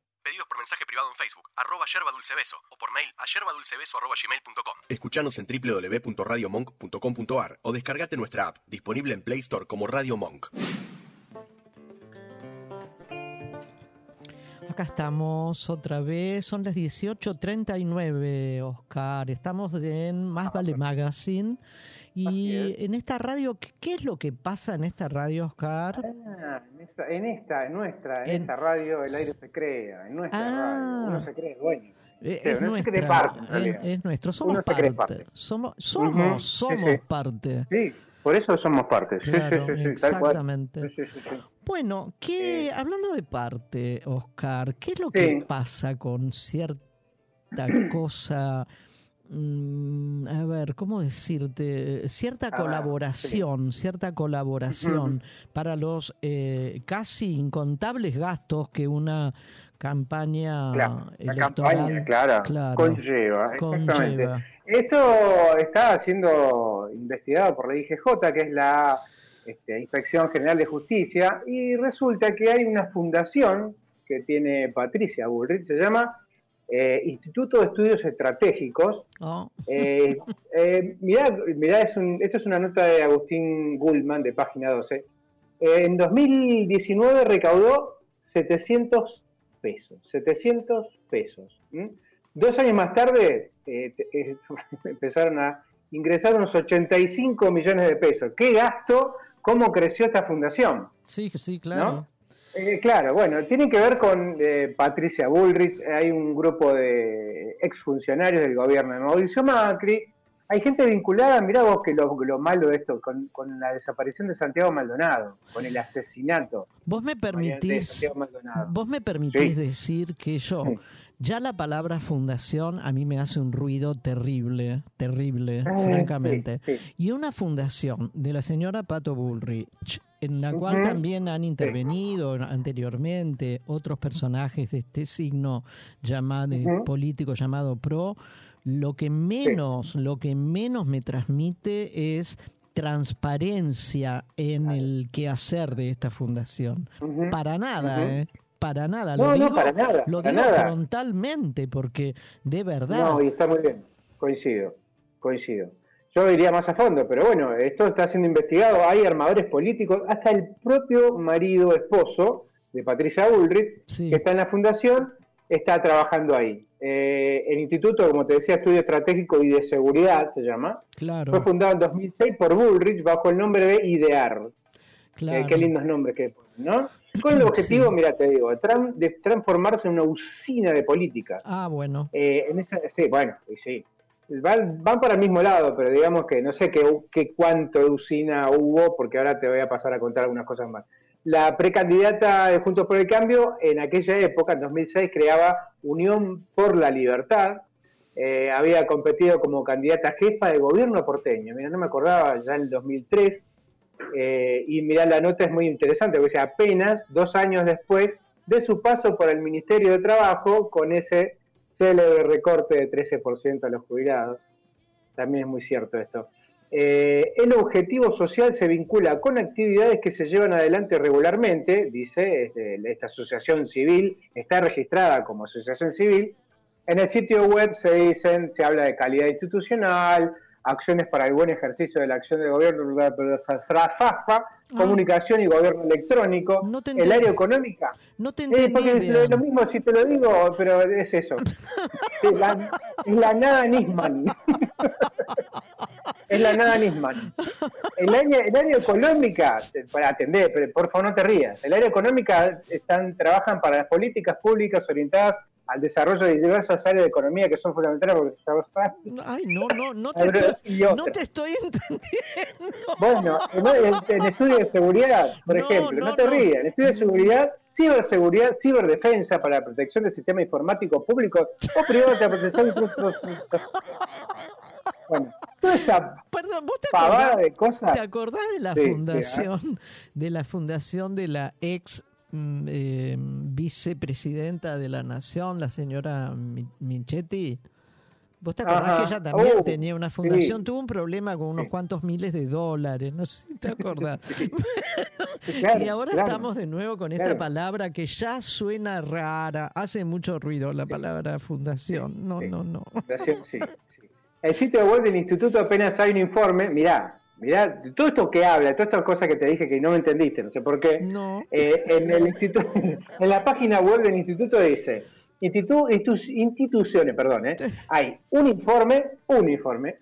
Pedidos por mensaje privado en Facebook, arroba yerba dulce beso, o por mail a yerbadulcebeso arroba gmail.com. Escuchanos en www.radiomonk.com.ar o descargate nuestra app, disponible en Play Store como Radio Monk. Acá estamos otra vez, son las 18.39, Oscar. Estamos en Más Vale Magazine. Y en esta radio, ¿qué, es lo que pasa en esta radio, Oscar? Ah, en, esta, en, esta, en nuestra, en, esta radio el aire se crea, en nuestra radio, uno se cree dueño. Eh, es, nuestra, parte, es, nuestro, somos parte. Somos, somos, somos parte. Sí, por eso somos parte. sí, sí, sí, exactamente. Bueno, ¿qué, hablando de parte, Oscar, ¿qué es lo que pasa con cierta cosa? Mm, a ver, ¿cómo decirte? Cierta colaboración, cierta colaboración para los eh, casi incontables gastos que una campaña electoral campaña, conlleva, exactamente. Esto está siendo investigado por la IGJ, que es la este, Inspección General de Justicia, y resulta que hay una fundación que tiene Patricia Bullrich, se llama eh, Instituto de Estudios Estratégicos. Oh. Eh, eh, mirá, esto es una nota de Agustín Gullman de página 12. en 2019 recaudó 700 pesos, 700 pesos. Dos años más tarde empezaron a ingresar unos 85 millones de pesos. ¿Qué gasto cómo creció esta fundación. Sí, sí, claro. Eh, claro, bueno, tiene que ver con eh, Patricia Bullrich, hay un grupo de exfuncionarios del gobierno de Mauricio Macri, hay gente vinculada, mirá vos que lo, malo de esto, con, la desaparición de Santiago Maldonado, con el asesinato. Vos me permitís, vos me permitís decir que yo, ya la palabra fundación a mí me hace un ruido terrible, terrible, eh, francamente. Y una fundación de la señora Pato Bullrich, en la cual también han intervenido anteriormente otros personajes de este signo llamado político llamado PRO, lo que menos, lo que menos me transmite es transparencia en el quehacer de esta fundación. Para nada, ¿eh? para nada. lo digo, lo digo frontalmente porque de verdad. No, y está muy bien. Coincido, coincido. Yo iría más a fondo, pero bueno, esto está siendo investigado. Hay armadores políticos, hasta el propio marido, esposo de Patricia Ulrich, que está en la fundación, está trabajando ahí. Eh, el instituto, como te decía, Estudio Estratégico y de Seguridad se llama. Claro. Fue fundado en 2006 por Bullrich bajo el nombre de IDEAR. Claro. qué lindos nombres que ¿no? Con el objetivo, mira, te digo, de transformarse en una usina de política. Ah, bueno. Eh, en esa, sí, bueno, sí. Van, para el mismo lado, pero digamos que no sé qué, cuánto de usina hubo, porque ahora te voy a pasar a contar algunas cosas más. La precandidata de Juntos por el Cambio, en aquella época, en 2006, creaba Unión por la Libertad. Eh, había competido como candidata jefa de gobierno porteño. Mira, no me acordaba, ya en el 2003 eh, y mira, la nota es muy interesante, porque apenas dos años después de su paso por el Ministerio de Trabajo, con ese célebre recorte de 13% a los jubilados. También es muy cierto esto. Eh, el objetivo social se vincula con actividades que se llevan adelante regularmente, dice este, esta asociación civil, está registrada como asociación civil. En el sitio web se dicen, se habla de calidad institucional, acciones para el buen ejercicio de la acción del gobierno, FAFA, comunicación y gobierno electrónico, el área económica. No te eh, porque es lo mismo si te lo digo, pero es eso. es, la, es la nada Nisman. es la nada Nisman. El área, el área económica, para atender, pero por favor no te rías, el área económica están, trabajan para las políticas públicas orientadas al desarrollo de diversas áreas de economía que son fundamentales porque Ay, no, no, no te, estoy, no te estoy entendiendo. Bueno, en, en estudios de seguridad, por ejemplo, no, te rías, en estudios de seguridad, ciberseguridad, ciberdefensa para la protección del sistema informático público o privado de protección Bueno, toda esa Perdón, ¿vos te acordás, de cosas. ¿Te acordás de la fundación, de la fundación de la ex eh, vicepresidenta de la Nación, la señora Minchetti. ¿Vos te acordás que ella también uh, tenía una fundación? Tuvo un problema con unos cuantos miles de dólares, no sé si te acordás. y ahora estamos de nuevo con esta palabra que ya suena rara, hace mucho ruido la palabra fundación. No, no, no. El sitio web del instituto apenas hay un informe, mirá, Mirá, todo esto que habla, todas estas cosas que te dije que no me entendiste, no sé por qué. No. Eh, en, el instituto, en la página web del instituto dice, institu, instituciones, perdón, eh, hay un informe, un informe,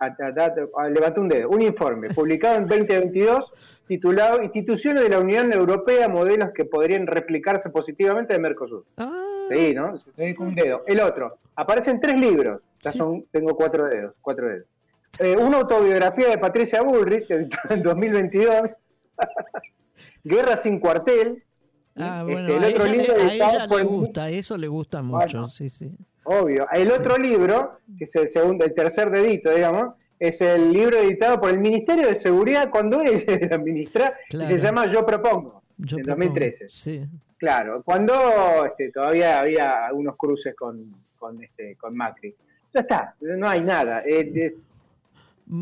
levanta un dedo, un informe publicado en 2022 titulado Instituciones de la Unión Europea, modelos que podrían replicarse positivamente de Mercosur. Ah. Sí, ¿no? Se un dedo. El otro, aparecen tres libros, ya son, tengo cuatro dedos, cuatro dedos. Eh, una autobiografía de Patricia Bullrich en 2022, Guerra sin cuartel. Ah, este, bueno, el otro libro a ella le gusta, eso le gusta mucho, sí, sí. Obvio. El otro libro, que es el segundo, el tercer dedito, digamos, es el libro editado por el Ministerio de Seguridad cuando ella era ministra y se llama Yo Propongo, en 2013. Sí. Claro, cuando este, todavía había algunos cruces con, con, este, con Macri. Ya está, no hay nada. Eh,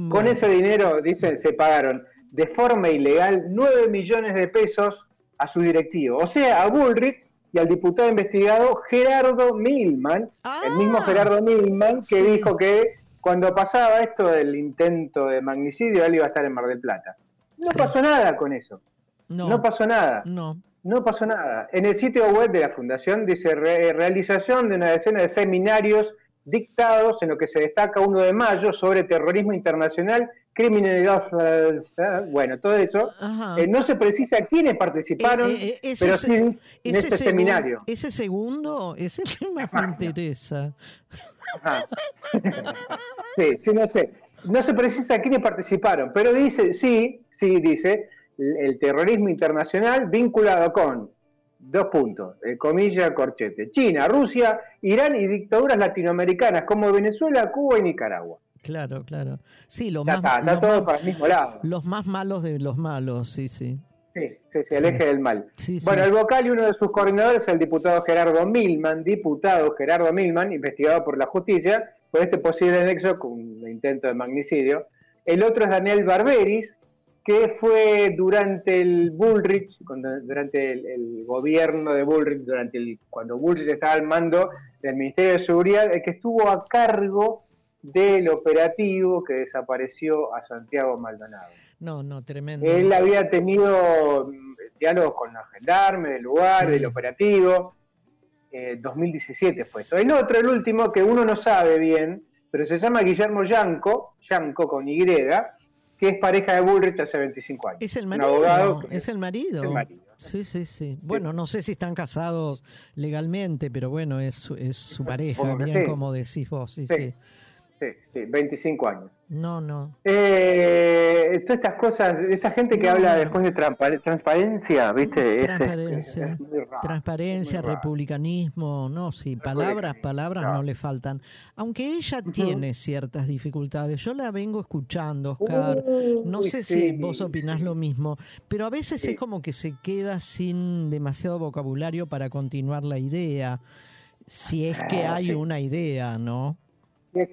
con ese dinero, dicen, se pagaron de forma ilegal 9 millones de pesos a su directivo, o sea, a Bullrich y al diputado investigado Gerardo Milman, el mismo ah. Gerardo Milman que dijo que cuando pasaba esto del intento de magnicidio, él iba a estar en Mar del Plata. No pasó nada con eso. No, pasó nada. No. No pasó nada. En el sitio web de la Fundación dice realización de una decena de seminarios dictados en lo que se destaca 1 de mayo sobre terrorismo internacional, criminalidad, bueno, todo eso. Eh, no se precisa quiénes participaron, eh, eh, pero sí en este seminario. Ese segundo es el más me interesa. sí, sí, no sé. No se precisa quiénes participaron, pero dice, sí, sí, dice, el terrorismo internacional vinculado con dos puntos, eh, comilla, corchete. China, Rusia, Irán y dictaduras latinoamericanas como Venezuela, Cuba y Nicaragua. Claro, claro. Sí, lo más, está, todo para el mismo lado. Los más malos de los malos, sí, sí. Sí, sí, sí el eje del mal. bueno, el vocal y uno de sus coordinadores es el diputado Gerardo Milman, diputado Gerardo Milman, investigado por la justicia por este posible nexo con un intento de magnicidio. El otro es Daniel Barberis, que fue durante el Bullrich, durante el, gobierno de Bullrich, durante el, cuando Bullrich estaba al mando del Ministerio de Seguridad, el que estuvo a cargo del operativo que desapareció a Santiago Maldonado. No, no, tremendo. Él había tenido mm, diálogos con los gendarmes del lugar, del operativo. Eh, 2017 fue esto. El otro, el último, que uno no sabe bien, pero se llama Guillermo Yanco, Yanco con Y, que es pareja de Bullrich hace 25 años. Es el marido. es el marido. Sí, sí, sí. Bueno, no sé si están casados legalmente, pero bueno, es, es su pareja, bien como decís vos. Sí, sí. Sí, sí, 25 años. No, no. Eh, todas estas cosas, esta gente que habla después de transparencia, ¿viste? Transparencia, transparencia republicanismo, no, sí, palabras, palabras no. le faltan. Aunque ella tiene ciertas dificultades, yo la vengo escuchando, Oscar, no sé si vos opinás lo mismo, pero a veces es como que se queda sin demasiado vocabulario para continuar la idea, si es que ah, hay una idea, ¿no?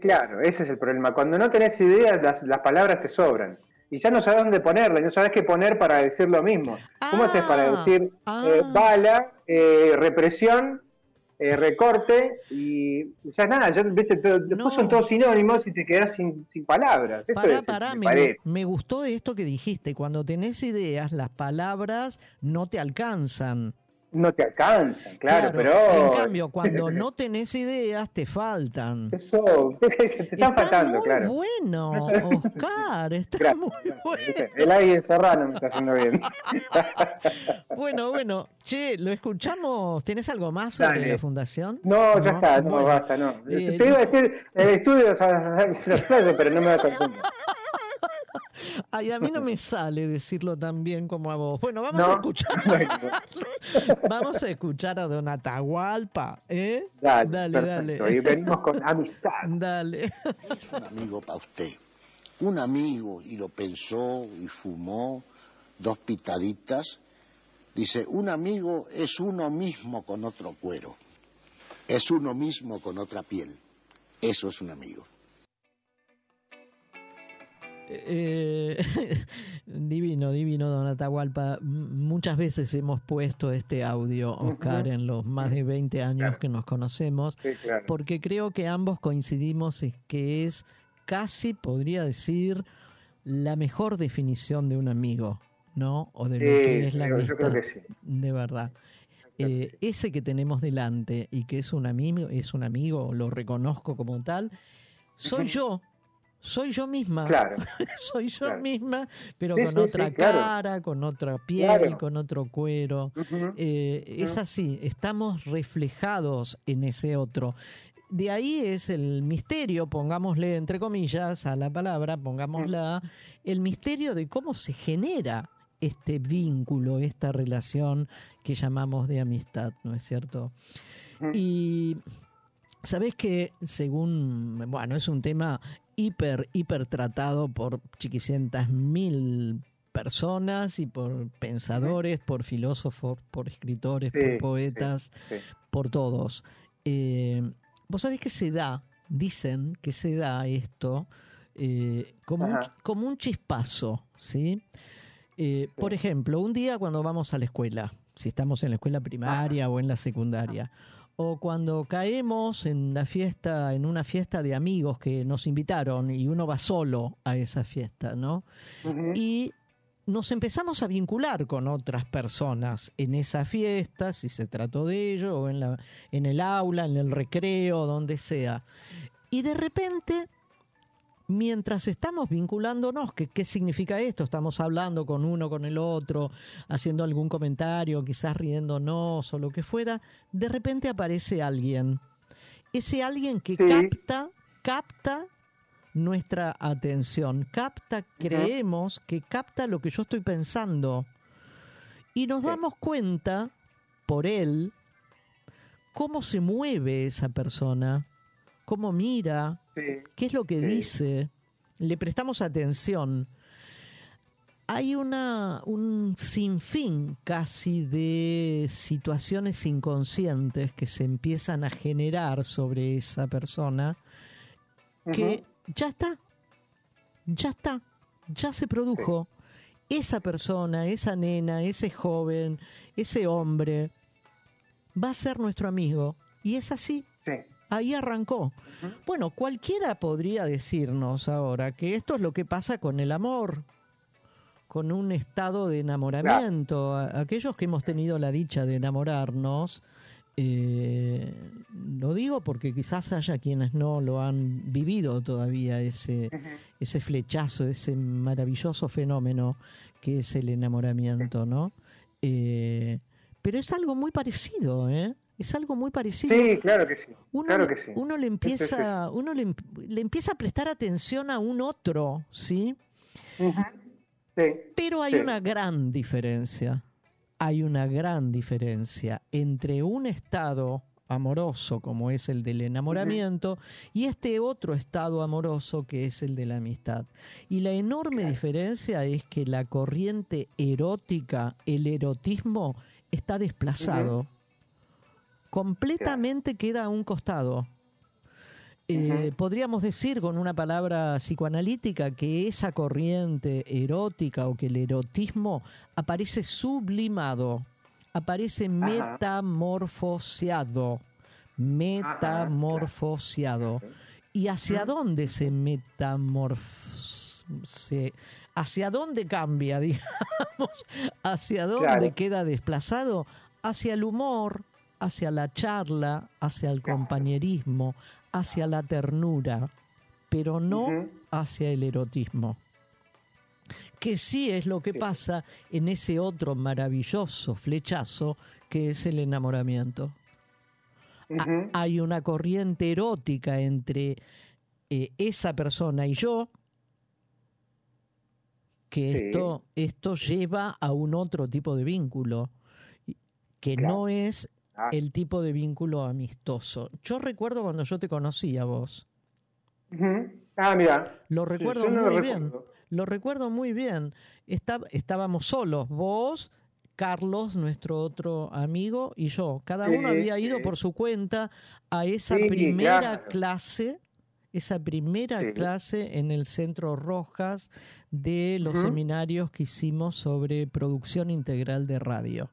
Claro, ese es el problema. Cuando no tenés ideas, las, palabras te sobran. Y ya no sabes dónde ponerlas, no sabes qué poner para decir lo mismo. ¿Cómo haces para ah, decir eh, ah. bala, eh, represión eh, recorte y ya nada, ya, ¿viste? después son todos sinónimos y te quedas sin, sin palabras. Eso pará, es, pará, me, me, me, gustó esto que dijiste, cuando tenés ideas, las palabras no te alcanzan no te alcanzan, claro, pero... En cambio, cuando no tenés ideas, te faltan. Eso, te están faltando, claro. bueno, Oscar, está muy bueno. El aire serrano me está haciendo bien. bueno, bueno, che, ¿lo escuchamos? ¿Tenés algo más sobre la fundación? No, ya está, no, basta, no. Eh, te iba a decir, el estudio, pero no me vas a entender. Ay, a mí no me sale decirlo tan bien como a vos. Bueno, vamos a escuchar. vamos a escuchar a Don Atahualpa, ¿eh? Dale, dale. dale. Y venimos con amistad. Dale. Es un amigo para usted. Un amigo, y lo pensó y fumó dos pitaditas. Dice, un amigo es uno mismo con otro cuero. Es uno mismo con otra piel. Eso es un amigo. Eh, divino, divino, don Atahualpa. Muchas veces hemos puesto este audio, Oscar, en los más de 20 años que nos conocemos, porque creo que ambos coincidimos en que es casi, podría decir, la mejor definición de un amigo, ¿no? O de lo que es la amistad. De verdad. Eh, ese que tenemos delante y que es un amigo, es un amigo, lo reconozco como tal, soy yo soy yo misma. Claro. soy yo misma, pero con otra cara, con otra piel, con otro cuero. Eh, es así, estamos reflejados en ese otro. De ahí es el misterio, pongámosle entre comillas a la palabra, pongámosla, el misterio de cómo se genera este vínculo, esta relación que llamamos de amistad, ¿no es cierto? Y sabes que según, bueno, es un tema hiper, hiper tratado por chiquicientas mil personas y por pensadores, por filósofos, por escritores, por poetas, por todos. Eh, Vos sabés que se da, dicen que se da esto eh, como, un, como un chispazo, ¿sí? Eh, por ejemplo, un día cuando vamos a la escuela, si estamos en la escuela primaria o en la secundaria, o cuando caemos en la fiesta, en una fiesta de amigos que nos invitaron y uno va solo a esa fiesta, ¿no? Y nos empezamos a vincular con otras personas en esa fiesta, si se trató de ello, o en, la, en el aula, en el recreo, donde sea. Y de repente mientras estamos vinculándonos, ¿qué, ¿qué significa esto? Estamos hablando con uno, con el otro, haciendo algún comentario, quizás riéndonos o lo que fuera, de repente aparece alguien. Ese alguien que capta, capta nuestra atención, capta, creemos que capta lo que yo estoy pensando. Y nos damos cuenta, por él, cómo se mueve esa persona, cómo mira, qué es lo que dice, le prestamos atención. Hay una, un sinfín casi de situaciones inconscientes que se empiezan a generar sobre esa persona que ya está, ya está, ya se produjo. Esa persona, esa nena, ese joven, ese hombre, va a ser nuestro amigo. Y es así. Ahí arrancó. Bueno, cualquiera podría decirnos ahora que esto es lo que pasa con el amor, con un estado de enamoramiento. Aquellos que hemos tenido la dicha de enamorarnos, eh, lo digo porque quizás haya quienes no lo han vivido todavía, ese, ese flechazo, ese maravilloso fenómeno que es el enamoramiento, ¿no? Eh, pero es algo muy parecido, ¿eh? Es algo muy parecido. Sí, claro que sí. Uno, claro que sí. uno le empieza, uno le, empieza a prestar atención a un otro, ¿sí? sí Pero hay una gran diferencia. Hay una gran diferencia entre un estado amoroso como es el del enamoramiento y este otro estado amoroso que es el de la amistad. Y la enorme diferencia es que la corriente erótica, el erotismo, está desplazado completamente queda a un costado. Eh, podríamos decir con una palabra psicoanalítica que esa corriente erótica o que el erotismo aparece sublimado, aparece metamorfoseado, metamorfoseado. ¿Y hacia dónde se metamorfose? ¿Hacia dónde cambia, digamos? ¿Hacia dónde queda desplazado? Hacia el humor, hacia la charla, hacia el compañerismo, hacia la ternura, pero no hacia el erotismo. Que sí es lo que pasa en ese otro maravilloso flechazo que es el enamoramiento. Hay una corriente erótica entre eh, esa persona y yo, que esto, esto lleva a un otro tipo de vínculo, que no es ah. el tipo de vínculo amistoso. Yo recuerdo cuando yo te conocí a vos. Ah, mira. Lo recuerdo muy bien. Lo recuerdo muy bien. estábamos solos, vos, Carlos, nuestro otro amigo, y yo. Cada uno había ido por su cuenta a esa primera clase, esa primera clase en el Centro Rojas de los seminarios que hicimos sobre producción integral de radio.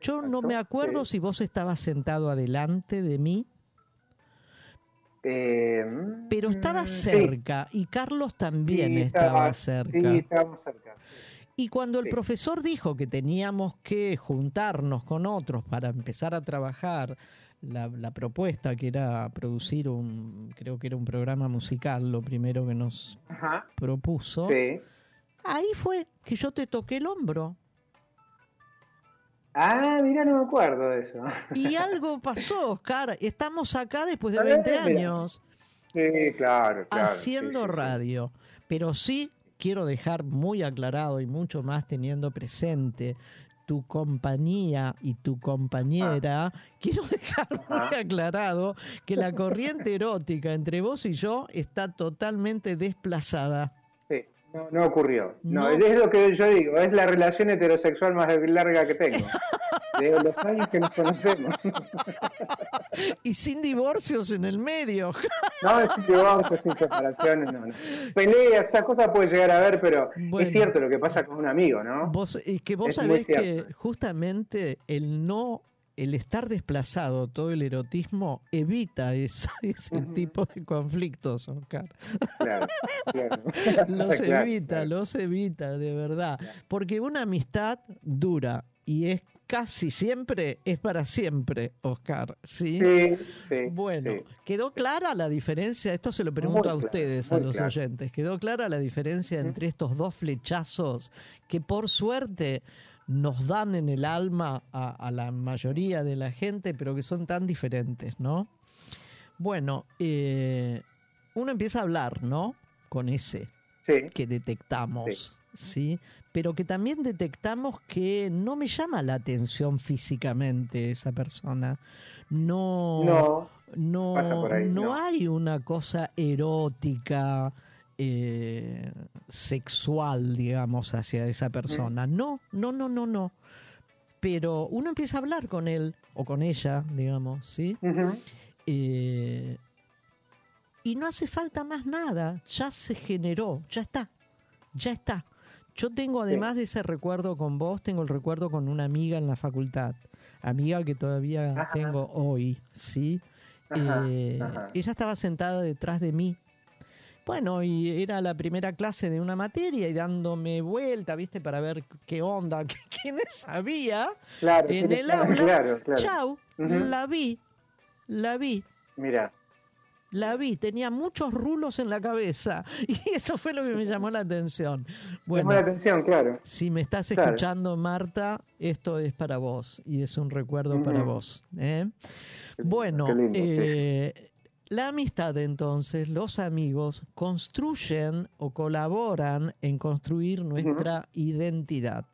Yo no me acuerdo si vos estabas sentado adelante de mí, em, pero estaba cerca y Carlos también estaba, cerca. Sí, estábamos cerca. Y cuando el profesor dijo que teníamos que juntarnos con otros para empezar a trabajar la, propuesta, que era producir un, creo que era un programa musical, lo primero que nos propuso, ahí fue que yo te toqué el hombro. Ah, mira, no me acuerdo de eso. Y algo pasó, Oscar. Estamos acá después de 20 años. Sí, claro, claro. Haciendo radio. Pero sí quiero dejar muy aclarado y mucho más teniendo presente tu compañía y tu compañera, ah. quiero dejar muy aclarado que la corriente erótica entre vos y yo está totalmente desplazada. No, no ocurrió. No, es lo que yo digo, es la relación heterosexual más larga que tengo. De los años que nos conocemos. Y sin divorcios en el medio. No, sin divorcios, sin separaciones, no, no. Peleas, esa cosa puede llegar a ver, pero es cierto lo que pasa con un amigo, ¿no? Vos, es que vos sabés que justamente el no el estar desplazado, todo el erotismo, evita ese tipo de conflictos, Oscar. Claro, los evita, los evita, de verdad. Porque una amistad dura y es casi siempre, es para siempre, Oscar. ¿sí? Sí, bueno, ¿quedó clara la diferencia? Esto se lo pregunto a ustedes, a los oyentes. ¿Quedó clara la diferencia entre estos dos flechazos que por suerte nos dan en el alma a, la mayoría de la gente, pero que son tan diferentes, ¿no? Bueno, eh, uno empieza a hablar, ¿no? Con ese que detectamos, sí. Pero que también detectamos que no me llama la atención físicamente esa persona. No, no, no, no hay una cosa erótica eh, sexual, digamos, hacia esa persona. No, no, no, no, no. Pero uno empieza a hablar con él o con ella, digamos, ¿sí? Eh, y no hace falta más nada, ya se generó, ya está, ya está. Yo tengo, además de ese recuerdo con vos, tengo el recuerdo con una amiga en la facultad, amiga que todavía tengo hoy, ¿sí? Eh, ella estaba sentada detrás de mí bueno, y era la primera clase de una materia y dándome vuelta, ¿viste? Para ver qué onda, quiénes había en el aula. Claro, Chau, la vi, la vi. Mira. La vi, tenía muchos rulos en la cabeza y eso fue lo que me llamó la atención. Bueno, llamó la atención, claro. Si me estás escuchando, Marta, esto es para vos y es un recuerdo para vos. ¿eh? Bueno, eh, la amistad entonces, los amigos, construyen o colaboran en construir nuestra identidad.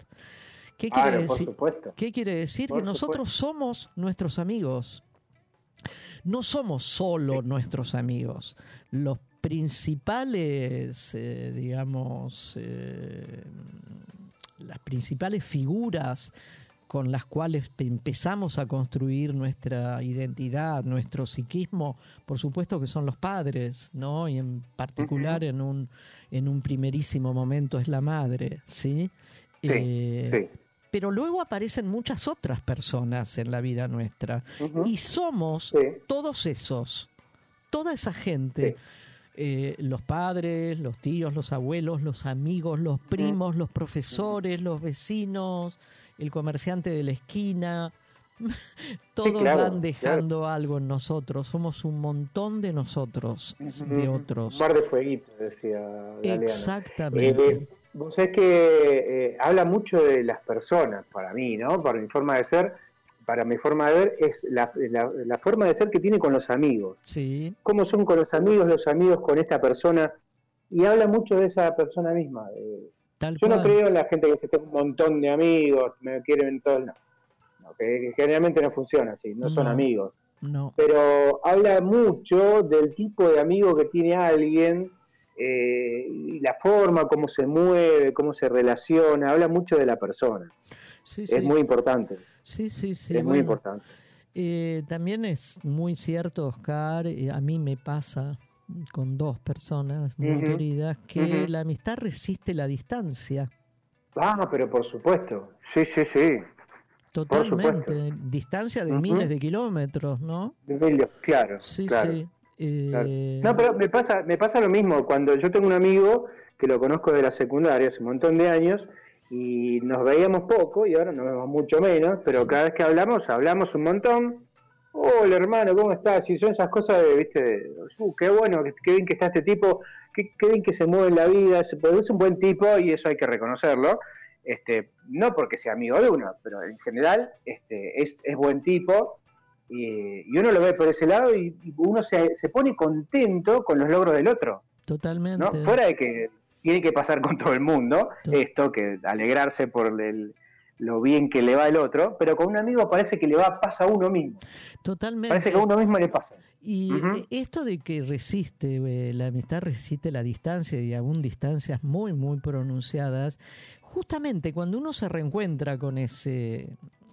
¿Qué quiere decir? ¿Qué quiere decir? que nosotros somos nuestros amigos. No somos solo nuestros amigos. Los principales, eh, digamos, eh, las principales figuras con las cuales empezamos a construir nuestra identidad, nuestro psiquismo, por supuesto que son los padres, ¿no? Y en particular en un en un primerísimo momento es la madre, ¿sí? sí, eh, pero luego aparecen muchas otras personas en la vida nuestra y somos todos esos, toda esa gente. Eh, los padres, los tíos, los abuelos, los amigos, los primos, los profesores, los vecinos, el comerciante de la esquina, todos van dejando algo en nosotros, somos un montón de nosotros, de otros. Un mar de fueguito, decía. Exactamente. Eh, vos sabés que eh, habla mucho de las personas, para mí, ¿no? Para mi forma de ser, para mi forma de ver, es la, forma de ser que tiene con los amigos. Sí. ¿Cómo son con los amigos, los amigos con esta persona? Y habla mucho de esa persona misma. Yo no creo en la gente que se tenga un montón de amigos, me quieren todos. No que generalmente no funciona así, no, son amigos. No. Pero habla mucho del tipo de amigo que tiene alguien eh, y la forma, cómo se mueve, cómo se relaciona, habla mucho de la persona. es muy importante. Sí, sí, sí. Es muy importante. Eh, también es muy cierto, Oscar, eh, a mí me pasa con dos personas muy queridas que la amistad resiste la distancia. Ah, pero por supuesto. Sí, sí, sí. Totalmente, distancia de miles de kilómetros, ¿no? De miles, claro. Sí, sí. Eh, no, pero me pasa, me pasa lo mismo. Cuando yo tengo un amigo que lo conozco de la secundaria hace un montón de años y nos veíamos poco y ahora nos vemos mucho menos, pero cada vez que hablamos, hablamos un montón. Hola hermano, ¿cómo estás? Y son esas cosas de, viste, uh, qué bueno, qué bien que está este tipo, qué, qué bien que se mueve en la vida, es un buen tipo y eso hay que reconocerlo este, no porque sea amigo de uno, pero en general este, es, buen tipo y, uno lo ve por ese lado y, uno se, se, pone contento con los logros del otro. Totalmente. Fuera de que tiene que pasar con todo el mundo esto, que alegrarse por lo bien que le va el otro, pero con un amigo parece que le va pasa a uno mismo. Totalmente. Parece que a uno mismo le pasa. Y esto de que resiste, eh, la amistad resiste la distancia y aún distancias muy, muy pronunciadas, justamente cuando uno se reencuentra con ese,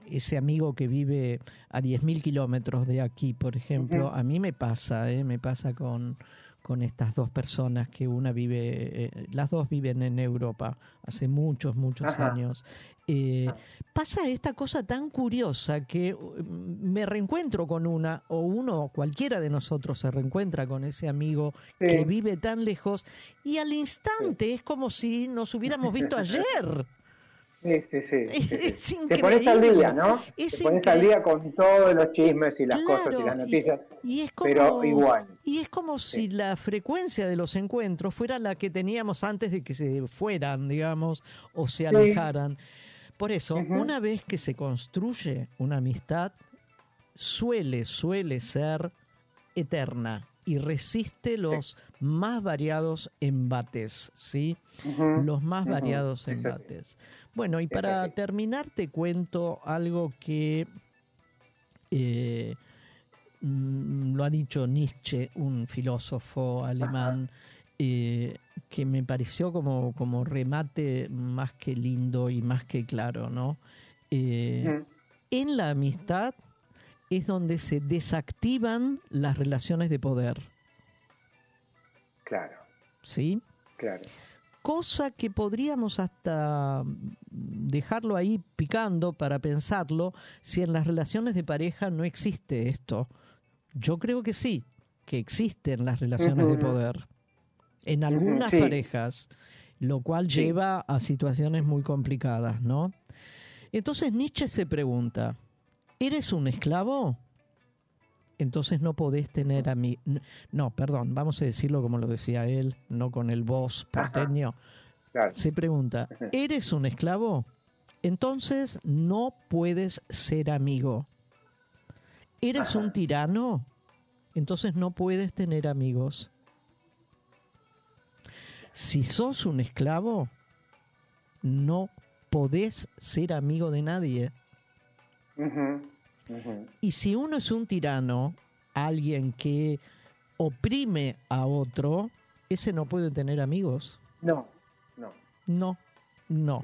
ese amigo que vive a 10.000 kilómetros de aquí, por ejemplo, a mí me pasa, ¿eh? me pasa con, con estas dos personas que una vive, eh, las dos viven en Europa hace muchos, muchos años. Eh, pasa esta cosa tan curiosa que mm, me reencuentro con una, o uno, cualquiera de nosotros se reencuentra con ese amigo que vive tan lejos, y al instante es como si nos hubiéramos visto ayer. Sí, sí, sí. Te pones al día, ¿no? Te pones al día con todos los chismes y las cosas y las noticias, pero igual. Y es como si la frecuencia de los encuentros fuera la que teníamos antes de que se fueran, digamos, o se alejaran. Por eso, una vez que se construye una amistad, suele, suele ser eterna y resiste los más variados embates, ¿sí? Los más variados embates. Bueno, y para terminar te cuento algo que eh, mm, lo ha dicho Nietzsche, un filósofo alemán, eh, que me pareció como, como remate más que lindo y más que claro, ¿no? Eh, en la amistad es donde se desactivan las relaciones de poder. Claro. ¿Sí? Claro. Cosa que podríamos hasta dejarlo ahí picando para pensarlo si en las relaciones de pareja no existe esto. Yo creo que sí, que existen las relaciones de poder. En algunas parejas, lo cual lleva a situaciones muy complicadas, ¿no? Entonces Nietzsche se pregunta, ¿Eres un esclavo? Entonces no podés tener a mí. No, perdón, vamos a decirlo como lo decía él, no con el voz porteño. Se pregunta, ¿eres un esclavo? Entonces no puedes ser amigo. ¿Eres un tirano? Entonces no puedes tener amigos. Si sos un esclavo, no podés ser amigo de nadie. Y si uno es un tirano, alguien que oprime a otro, ese no puede tener amigos. No, no. No, no.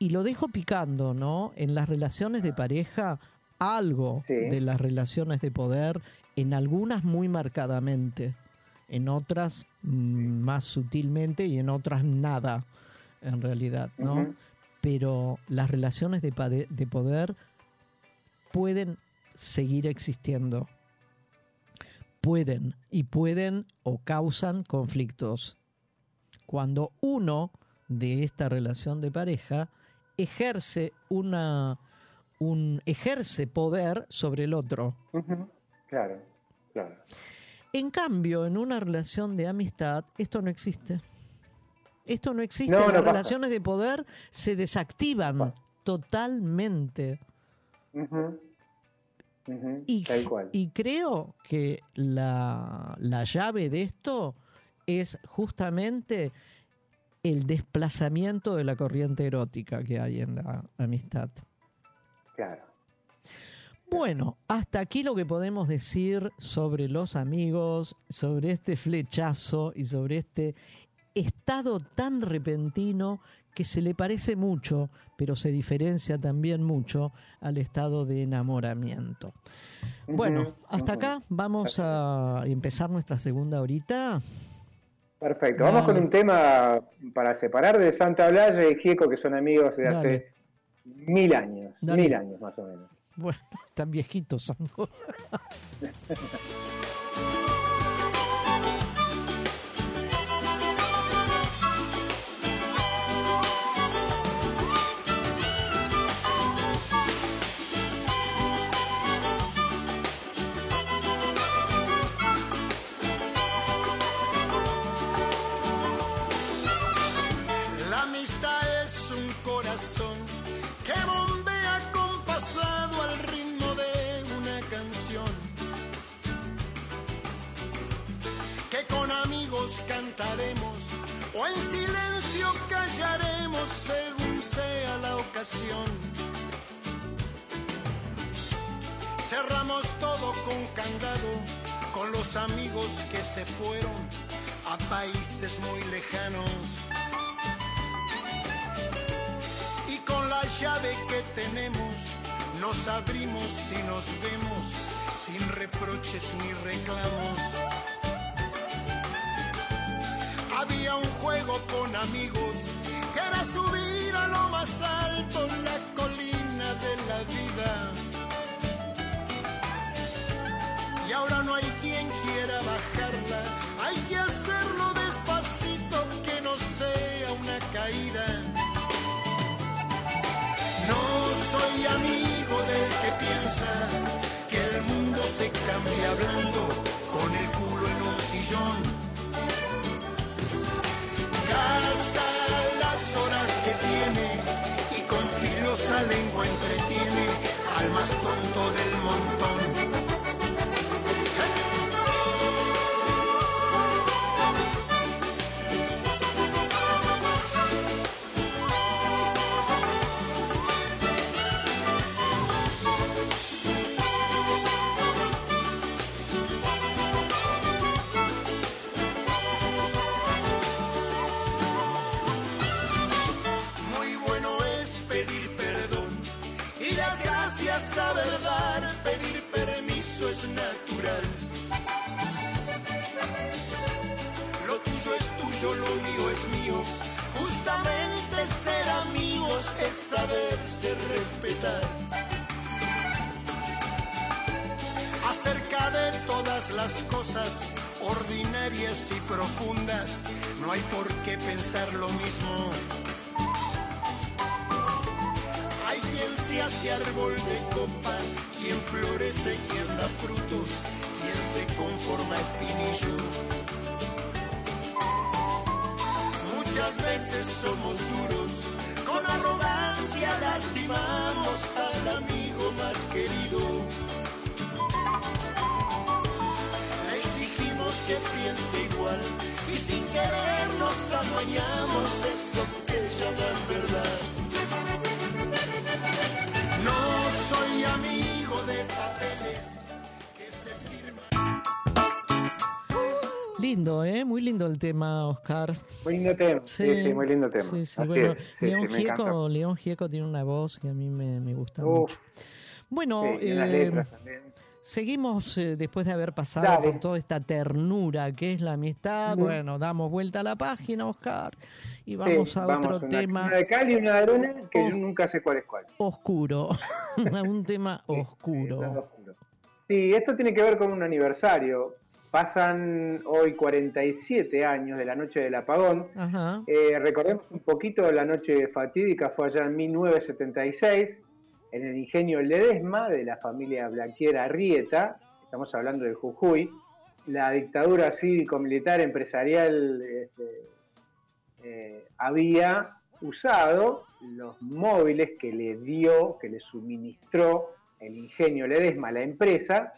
Y lo dejo picando, ¿no? En las relaciones de pareja, algo de las relaciones de poder, en algunas muy marcadamente, en otras mm, más sutilmente y en otras nada, en realidad, ¿no? pero las relaciones de, de poder pueden seguir existiendo. Pueden y pueden o causan conflictos. Cuando uno de esta relación de pareja ejerce una un ejerce poder sobre el otro. Claro, claro. En cambio, en una relación de amistad, esto no existe. Esto no existe. Las relaciones de poder se desactivan totalmente. y, y, creo que la, la llave de esto es justamente el desplazamiento de la corriente erótica que hay en la amistad. Claro. Bueno, hasta aquí lo que podemos decir sobre los amigos, sobre este flechazo y sobre este estado tan repentino que se le parece mucho, pero se diferencia también mucho al estado de enamoramiento. Bueno, hasta acá vamos a empezar nuestra segunda horita. Perfecto, vamos con un tema para separar de Santa Blaya y Gieco, que son amigos de hace mil años, mil años más o menos. Bueno, están viejitos ambos. Cerramos todo con candado con los amigos que se fueron a países muy lejanos. Y con la llave que tenemos nos abrimos y nos vemos sin reproches ni reclamos. Había un juego con amigos que era subir más alto la colina de la vida. Y ahora no hay quien quiera bajarla, hay que hacerlo despacito que no sea una caída. No soy amigo del que piensa que el mundo se cambia hablando no hay por qué pensar lo mismo. Hay quien se hace árbol de copa, quien florece, quien da frutos, quien se conforma espinillo. Muchas veces somos duros con arrogancia lastimamos al amigo más querido. Que piense igual y sin querer nos adueñamos de eso que llaman verdad. No soy amigo de papeles Lindo, ¿eh? Muy lindo el tema, Oscar. Muy lindo tema, sí, sí, muy lindo tema. Sí, sí, bueno, León, Gieco, León Gieco tiene una voz que a mí me, me gusta mucho. Bueno, eh, letras también. Seguimos eh, después de haber pasado por toda esta ternura que es la amistad. Bueno, damos vuelta a la página, Oscar, y vamos a otro tema. Una de cal y una de arena que yo nunca sé cuál es cuál. Oscuro. un tema oscuro. Sí, esto tiene que ver con un aniversario. Pasan hoy 47 años de la noche del apagón. Eh, recordemos un poquito la noche fatídica, fue allá en 1976 en el ingenio Ledesma de la familia Blanquiera Rieta, estamos hablando de Jujuy, la dictadura cívico-militar empresarial este, eh, había usado los móviles que le dio, que le suministró el ingenio Ledesma, la empresa,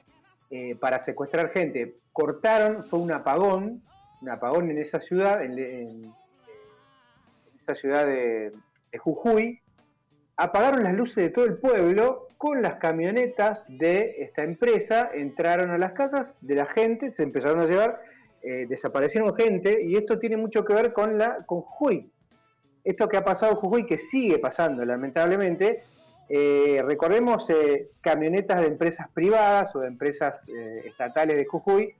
eh, para secuestrar gente. Cortaron, fue un apagón, un apagón en esa ciudad, en, esa ciudad de Jujuy, apagaron las luces de todo el pueblo con las camionetas de esta empresa, entraron a las casas de la gente, se empezaron a llevar, eh, desaparecieron gente y esto tiene mucho que ver con la con Jujuy. Esto que ha pasado en Jujuy, que sigue pasando lamentablemente, eh, recordemos eh, camionetas de empresas privadas o de empresas estatales de Jujuy,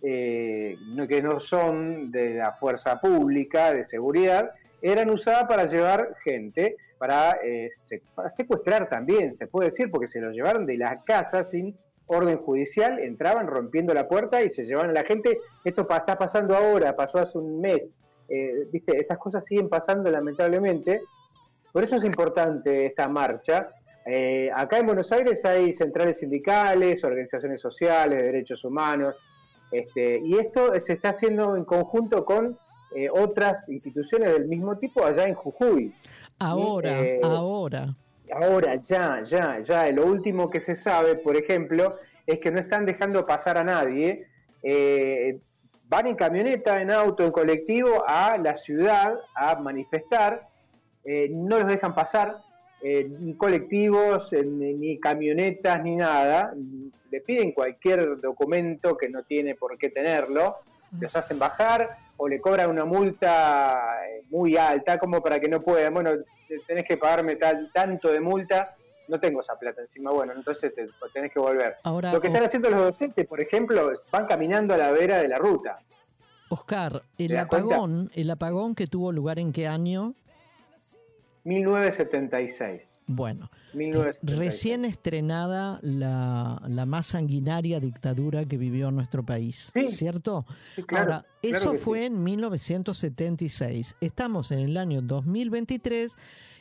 que no son de la fuerza pública de seguridad, eran usadas para llevar gente eh, para, secuestrar también, se puede decir, porque se los llevaron de la casa sin orden judicial, entraban rompiendo la puerta y se llevaban a la gente. Esto está pasando ahora, pasó hace un mes. Eh, ¿viste? Estas cosas siguen pasando lamentablemente. Por eso es importante esta marcha. Eh, acá en Buenos Aires hay centrales sindicales, organizaciones sociales, de derechos humanos, este, y esto se está haciendo en conjunto con otras instituciones del mismo tipo allá en Jujuy. Ahora, eh, ahora. Ahora, ya, ya, ya. Lo último que se sabe, por ejemplo, es que no están dejando pasar a nadie. Eh, van en camioneta, en auto, en colectivo a la ciudad a manifestar. Eh, no los dejan pasar, ni colectivos, ni camionetas, ni nada. Le piden cualquier documento que no tiene por qué tenerlo. Los hacen bajar, o le cobran una multa eh, muy alta como para que no puedan, bueno, tenés que pagarme tal, tanto de multa, no tengo esa plata encima, bueno, entonces te, tenés que volver. Lo que están haciendo los docentes, por ejemplo, van caminando a la vera de la ruta. Oscar, el apagón, el apagón que tuvo lugar en qué año? 1976. Bueno, recién estrenada la, la, más sanguinaria dictadura que vivió nuestro país, ¿cierto? Ahora, eso fue en 1976. Estamos en el año 2023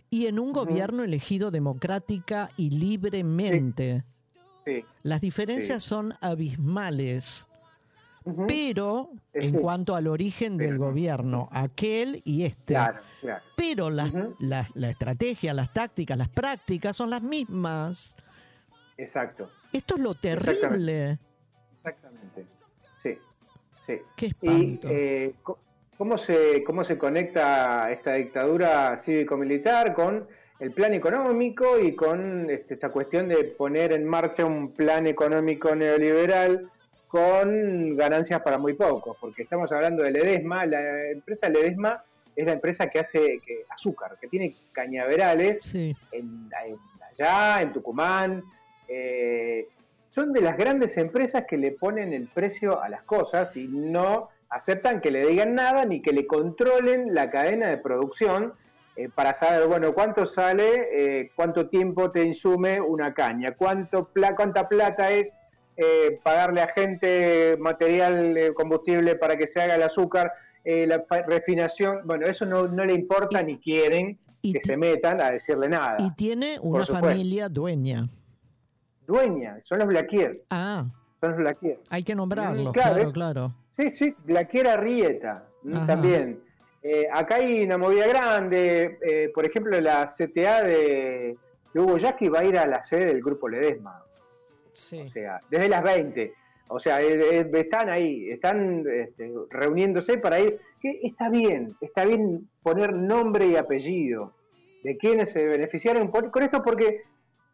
y en un gobierno elegido democrática y libremente. Las diferencias son abismales. Pero en cuanto al origen del gobierno, aquel y este. Pero la, la, estrategia, las tácticas, las prácticas son las mismas. Exacto. Esto es lo terrible. Exactamente. Sí. sí. Qué espanto. Y, eh, ¿cómo, se, ¿Cómo se conecta esta dictadura cívico-militar con el plan económico y con este, esta cuestión de poner en marcha un plan económico neoliberal con ganancias para muy pocos, porque estamos hablando de Ledesma, la empresa Ledesma es la empresa que hace azúcar, que tiene cañaverales en, allá, en Tucumán. Eh, son de las grandes empresas que le ponen el precio a las cosas y no aceptan que le digan nada ni que le controlen la cadena de producción eh, para saber, bueno, cuánto sale, eh, cuánto tiempo te insume una caña, cuánto cuánta plata es eh, pagarle a gente material, eh, combustible para que se haga el azúcar, eh, la refinación, bueno, eso no, no le importa ni quieren que se metan a decirle nada. Y tiene una familia dueña. Dueña, son los Blaquier. Ah. Son los Blaquier. Hay que nombrarlos, claro, claro, Sí, sí, Blaquier Arrieta, mm, también. acá hay una movida grande, por ejemplo, la CTA de, de Hugo Yasky va a ir a la sede del Grupo Ledesma. O sea, desde las 20. O sea, eh, eh, están ahí, están este, reuniéndose para ir. Que está bien, está bien poner nombre y apellido de quienes se beneficiaron con esto porque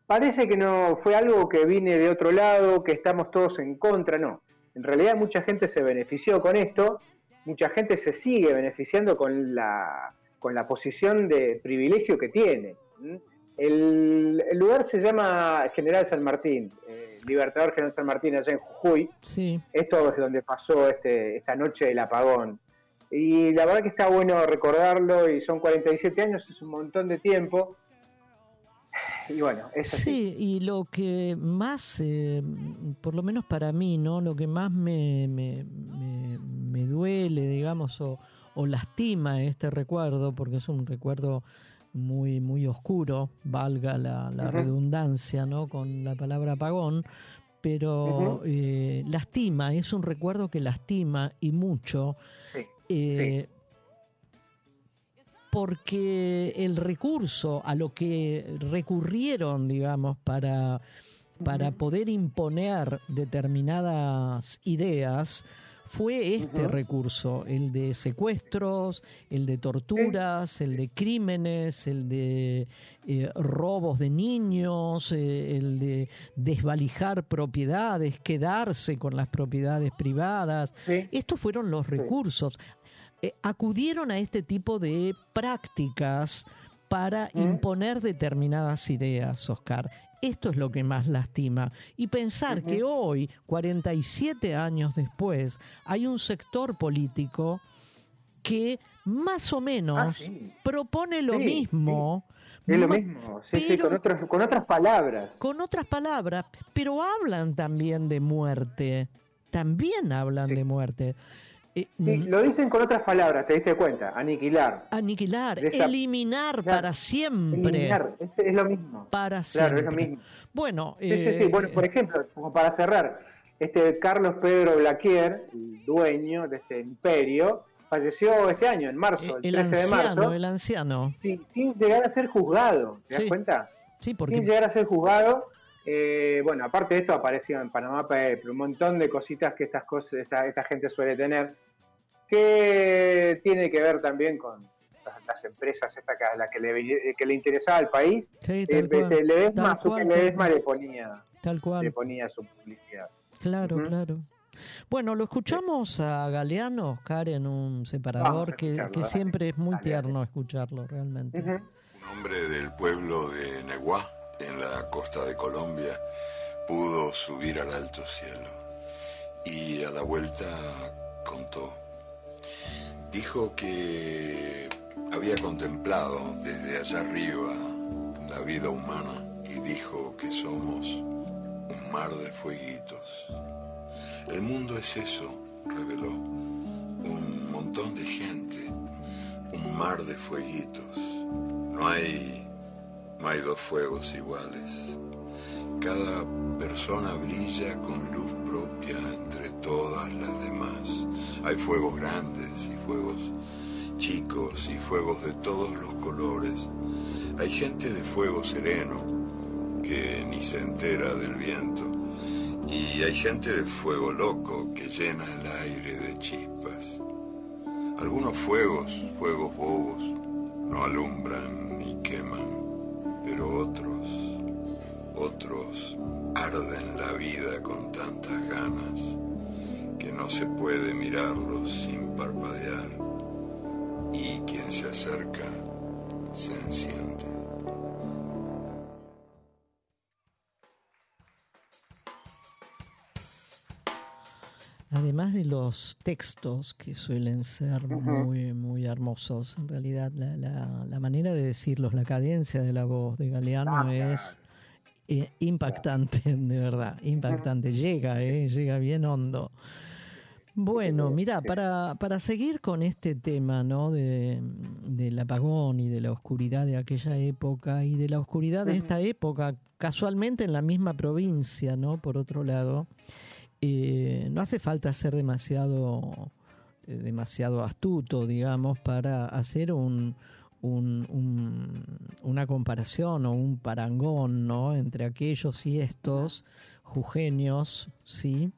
parece que no fue algo que viene de otro lado, que estamos todos en contra, no. En realidad mucha gente se benefició con esto, mucha gente se sigue beneficiando con la, con la posición de privilegio que tiene. El, lugar se llama General San Martín. Libertador General San Martín, allá en Jujuy. Sí. Esto es donde pasó este, esta noche del apagón. Y la verdad que está bueno recordarlo y son 47 años, es un montón de tiempo. Y bueno, es así. Sí, y lo que más, eh, por lo menos para mí, ¿no? Lo que más me, me, me, duele, digamos, o, o lastima este recuerdo, porque es un recuerdo muy, muy oscuro, valga la, redundancia, ¿no? Con la palabra apagón, pero eh, lastima, es un recuerdo que lastima y mucho. Eh, porque el recurso a lo que recurrieron, digamos, para, para poder imponer determinadas ideas, fue este recurso, el de secuestros, el de torturas, el de crímenes, el de eh, robos de niños, eh, el de desvalijar propiedades, quedarse con las propiedades privadas. Estos fueron los recursos. Eh, acudieron a este tipo de prácticas para imponer determinadas ideas, Oscar. Esto es lo que más lastima. Y pensar que hoy, 47 años después, hay un sector político que más o menos ah, propone lo mismo. Es lo mismo, sí, con, otras, con otras palabras. Con otras palabras, pero hablan también de muerte. También hablan de muerte. Eh, mm. lo dicen con otras palabras, te diste cuenta, aniquilar. Aniquilar, eliminar para siempre. Eliminar, es, lo mismo. Para siempre. Claro, es lo mismo. Bueno, eh, bueno, por ejemplo, como para cerrar, este Carlos Pedro Blaquier, el dueño de este imperio, falleció este año, en marzo, el, 13 de marzo. El anciano. Sin, sin llegar a ser juzgado, ¿te das cuenta? Sí, porque... Sin llegar a ser juzgado. Eh, bueno, aparte de esto apareció en Panamá un montón de cositas que estas cosas, esta, gente suele tener, que tiene que ver también con las, empresas esta que, la que le, que le interesaba al país. Sí, tal eh, cual, le ponía, tal cual. le ponía su publicidad. Claro, claro. Bueno, lo escuchamos a Galeano, Oscar, en un separador que, que, siempre es muy tierno escucharlo, realmente. Un hombre del pueblo de Neguá, en la costa de Colombia, pudo subir al alto cielo y a la vuelta contó. Dijo que había contemplado desde allá arriba la vida humana y dijo que somos un mar de fueguitos. El mundo es eso, reveló, un montón de gente, un mar de fueguitos. No hay no hay dos fuegos iguales. Cada persona brilla con luz propia entre todas las demás. Hay fuegos grandes y fuegos chicos y fuegos de todos los colores. Hay gente de fuego sereno que ni se entera del viento. Y hay gente de fuego loco que llena el aire de chispas. Algunos fuegos, fuegos bobos, no alumbran ni queman pero otros, otros arden la vida con tantas ganas que no se puede mirarlos sin parpadear y quien se acerca se enciende. Además de los textos que suelen ser muy, muy hermosos, en realidad la, la, manera de decirlos, la cadencia de la voz de Galeano es eh, impactante, de verdad, impactante. Llega, eh, llega bien hondo. Bueno, mira, para, para seguir con este tema, ¿no? De, del apagón y de la oscuridad de aquella época y de la oscuridad de esta época, casualmente en la misma provincia, ¿no? Por otro lado. Eh, no hace falta ser demasiado, eh, demasiado astuto, digamos, para hacer un, una comparación o un parangón ¿no? entre aquellos y estos jujeños, ¿sí?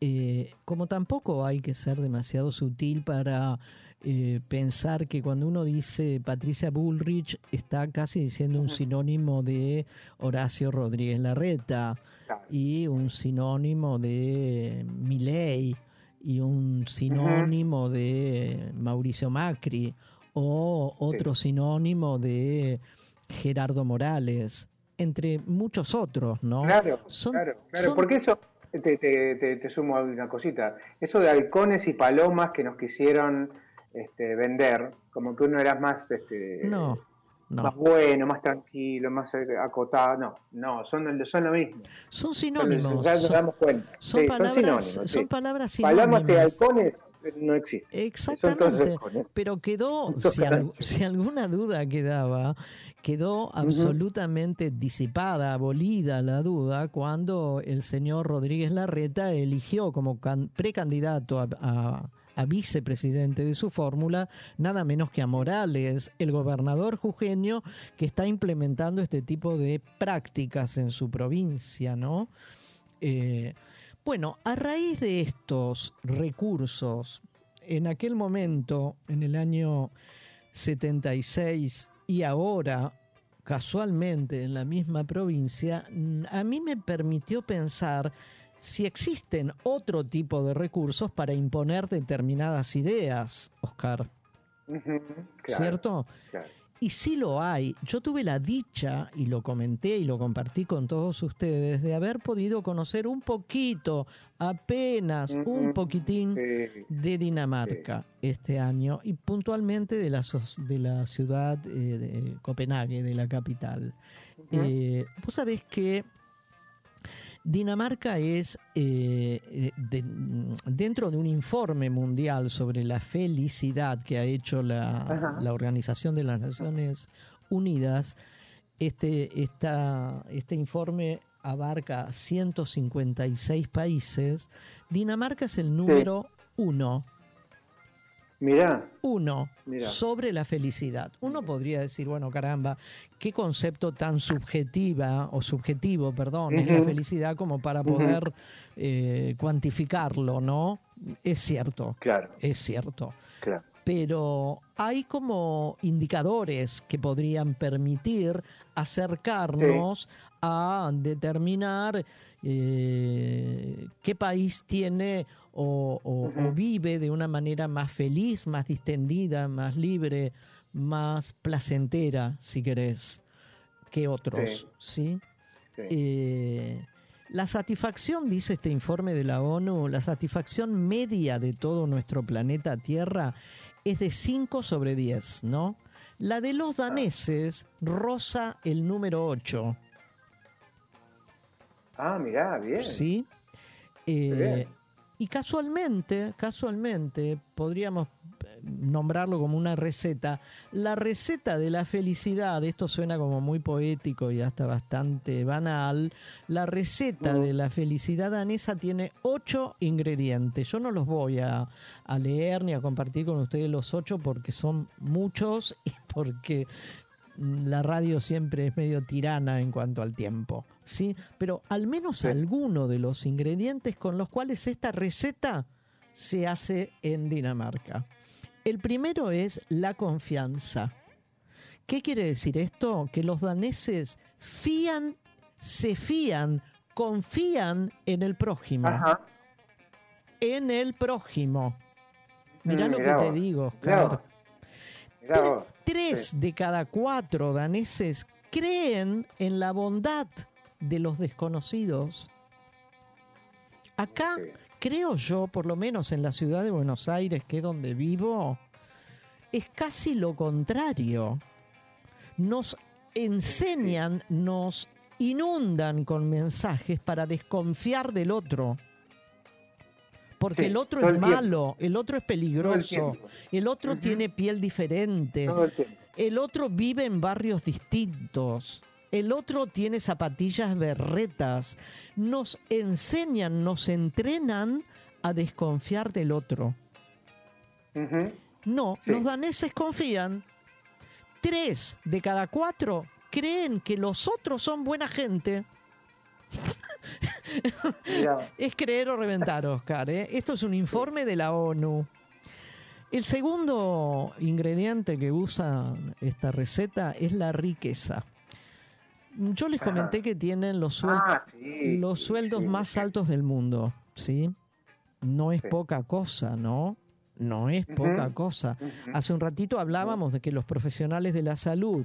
Eh, como tampoco hay que ser demasiado sutil para pensar que cuando uno dice Patricia Bullrich está casi diciendo un sinónimo de Horacio Rodríguez Larreta y un sinónimo de Milei y un sinónimo de Mauricio Macri o otro sinónimo de Gerardo Morales. entre muchos otros, ¿no? Claro, claro, claro, porque eso, te, te, te, sumo una cosita, eso de halcones y palomas que nos quisieron este, vender, como que uno era más... Este, no más bueno, más tranquilo, más acotado. No, no, son, son lo mismo. Son sinónimos. ya nos damos cuenta. Son, palabras, son, palabras sinónimas. Palabras y halcones no existen. Exactamente. Pero quedó, si, alguna duda quedaba, quedó absolutamente disipada, abolida la duda cuando el señor Rodríguez Larreta eligió como precandidato a a vicepresidente de su fórmula, nada menos que a Morales, el gobernador jujeño que está implementando este tipo de prácticas en su provincia, ¿no? Eh, bueno, a raíz de estos recursos, en aquel momento, en el año 76 y ahora, casualmente en la misma provincia, a mí me permitió pensar si existen otro tipo de recursos para imponer determinadas ideas, Oscar. ¿Cierto? Y sí lo hay. Yo tuve la dicha, y lo comenté y lo compartí con todos ustedes, de haber podido conocer un poquito, apenas un poquitín de Dinamarca este año, y puntualmente de la, de la ciudad eh, de Copenhague, de la capital. Eh, vos sabés que Dinamarca es, eh, eh, dentro de un informe mundial sobre la felicidad que ha hecho la, Organización de las Naciones Unidas, este, este informe abarca 156 países. Dinamarca es el número uno Mirá. Uno, sobre la felicidad. Uno podría decir, bueno, caramba, qué concepto tan subjetiva o subjetivo, perdón, es la felicidad como para poder eh, cuantificarlo, ¿no? Es cierto. Claro. Es cierto. Claro. Pero hay como indicadores que podrían permitir acercarnos a determinar eh, qué país tiene o, vive de una manera más feliz, más distendida, más libre, más placentera, si querés, que otros. ¿sí? Eh, la satisfacción, dice este informe de la ONU, la satisfacción media de todo nuestro planeta Tierra es de 5 sobre 10, ¿no? La de los ah. daneses rosa el número 8. Ah, mirá, bien. Sí. Eh, y casualmente, casualmente, podríamos eh, nombrarlo como una receta. La receta de la felicidad, esto suena como muy poético y hasta bastante banal, la receta de la felicidad danesa tiene ocho ingredientes. Yo no los voy a, a leer ni a compartir con ustedes los ocho porque son muchos y porque la radio siempre es medio tirana en cuanto al tiempo, ¿sí? Pero al menos alguno de los ingredientes con los cuales esta receta se hace en Dinamarca. El primero es la confianza. ¿Qué quiere decir esto? Que los daneses fían, se fían, confían en el prójimo. En el prójimo. Mirá mm, lo que te digo, Oscar. Tres de cada cuatro daneses creen en la bondad de los desconocidos. Acá, creo yo, por lo menos en la ciudad de Buenos Aires, que es donde vivo, es casi lo contrario. Nos enseñan, nos inundan con mensajes para desconfiar del otro porque el otro es malo, el otro es peligroso, el, otro tiene piel diferente, el, otro vive en barrios distintos. El otro tiene zapatillas berretas. Nos enseñan, nos entrenan a desconfiar del otro. No, los daneses confían. Tres de cada cuatro creen que los otros son buena gente. es creer o reventar, Oscar. ¿eh? Esto es un informe de la ONU. El segundo ingrediente que usa esta receta es la riqueza. Yo les comenté que tienen los, ah, los sueldos más altos del mundo, ¿sí? No es poca cosa, ¿no? No es poca cosa. Hace un ratito hablábamos de que los profesionales de la salud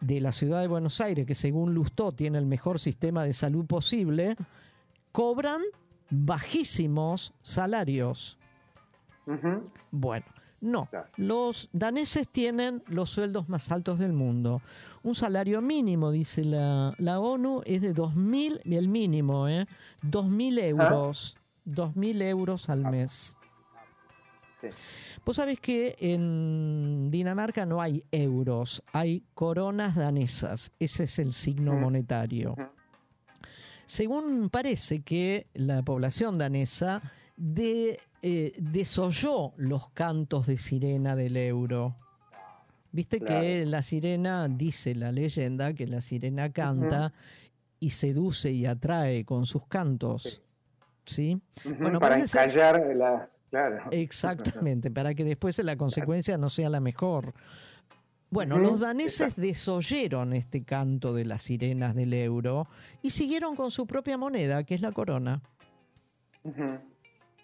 de la ciudad de Buenos Aires, que según Lustó tiene el mejor sistema de salud posible, cobran bajísimos salarios. Bueno, no, los daneses tienen los sueldos más altos del mundo. Un salario mínimo, dice la, la ONU, es de 2.000, el mínimo, ¿eh? 2.000 euros. 2.000 euros al mes. Sí. Vos sabés que en Dinamarca no hay euros, hay coronas danesas. Ese es el signo monetario. Según parece que la población danesa de, eh, desoyó los cantos de sirena del euro. Viste que la sirena, dice la leyenda, que la sirena canta y seduce y atrae con sus cantos. ¿Sí? bueno, para encallar la, Exactamente, para que después la consecuencia no sea la mejor. Bueno, los daneses desoyeron este canto de las sirenas del euro y siguieron con su propia moneda, que es la corona.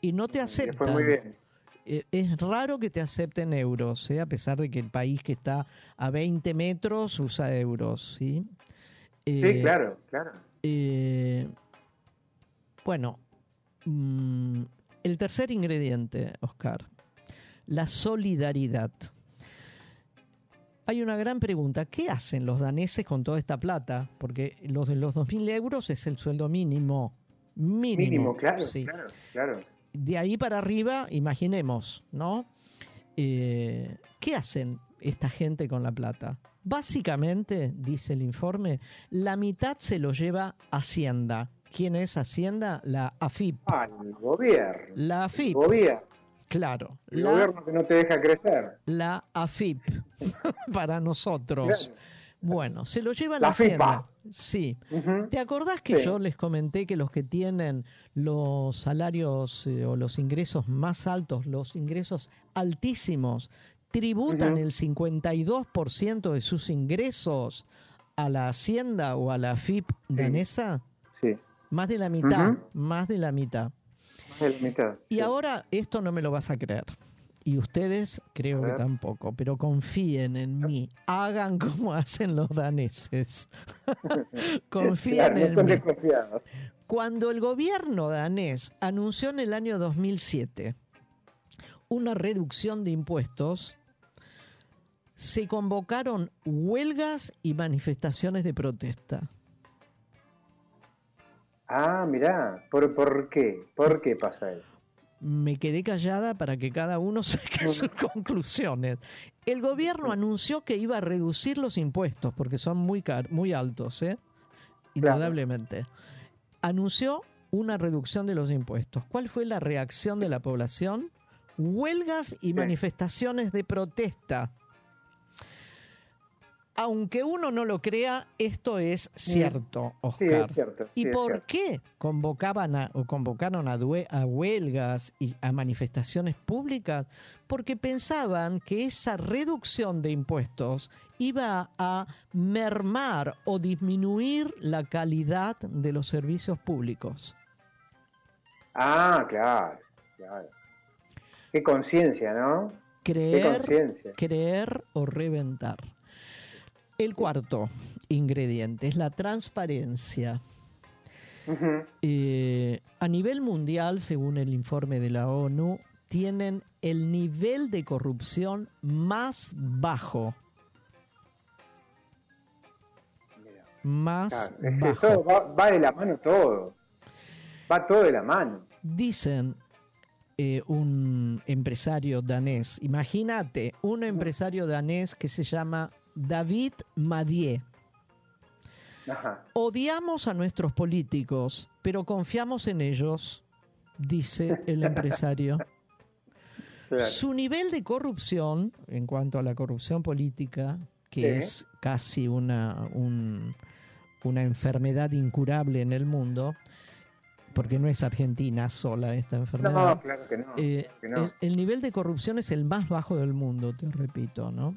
Y no te aceptan. E, es raro que te acepten euros, ¿eh? a pesar de que el país que está a 20 metros usa euros. Sí, sí eh, claro, claro. Eh, bueno, mm, el tercer ingrediente, Oscar, la solidaridad. Hay una gran pregunta, ¿qué hacen los daneses con toda esta plata? Porque los de los 2.000 euros es el sueldo mínimo. Mínimo, mínimo claro, claro, De ahí para arriba, imaginemos, ¿no? Eh, ¿Qué hacen esta gente con la plata? Básicamente, dice el informe, la mitad se lo lleva Hacienda, ¿Quién es Hacienda? La AFIP. Ah, el gobierno. La AFIP. El gobierno. Claro. El gobierno que no te deja crecer. La AFIP, para nosotros. Bueno, se lo lleva la, Hacienda. Sí. ¿Te acordás que yo les comenté que los que tienen los salarios eh, o los ingresos más altos, los ingresos altísimos, tributan el 52% de sus ingresos a la Hacienda o a la AFIP danesa? Sí. Más de la mitad, más de la mitad. Más de la mitad. Y ahora esto no me lo vas a creer. Y ustedes creo que tampoco, pero confíen en mí. Hagan como hacen los daneses. confíen en mí. Cuando el gobierno danés anunció en el año 2007 una reducción de impuestos, se convocaron huelgas y manifestaciones de protesta. Ah, mirá, ¿por, ¿por qué? ¿Por qué pasa eso? Me quedé callada para que cada uno saque sus conclusiones. El gobierno anunció que iba a reducir los impuestos porque son muy muy altos, ¿eh? Indudablemente. Anunció una reducción de los impuestos. ¿Cuál fue la reacción de la población? Huelgas y manifestaciones de protesta aunque uno no lo crea, esto es cierto, Oscar. ¿Y por qué convocaban o convocaron a, a, huelgas y a manifestaciones públicas? Porque pensaban que esa reducción de impuestos iba a mermar o disminuir la calidad de los servicios públicos. Ah, claro, claro. Qué conciencia, ¿no? Creer, creer o reventar. El cuarto ingrediente es la transparencia. Eh, a nivel mundial, según el informe de la ONU, tienen el nivel de corrupción más bajo. Más bajo. va, de la mano todo. Va todo de la mano. Dicen eh, un empresario danés, imagínate, un empresario danés que se llama David Madier. Odiamos a nuestros políticos, pero confiamos en ellos, dice el empresario. Su nivel de corrupción, en cuanto a la corrupción política, que es casi una, una enfermedad incurable en el mundo, porque no es Argentina sola esta enfermedad. No, claro que no. Eh, el, el, nivel de corrupción es el más bajo del mundo, te repito, ¿no?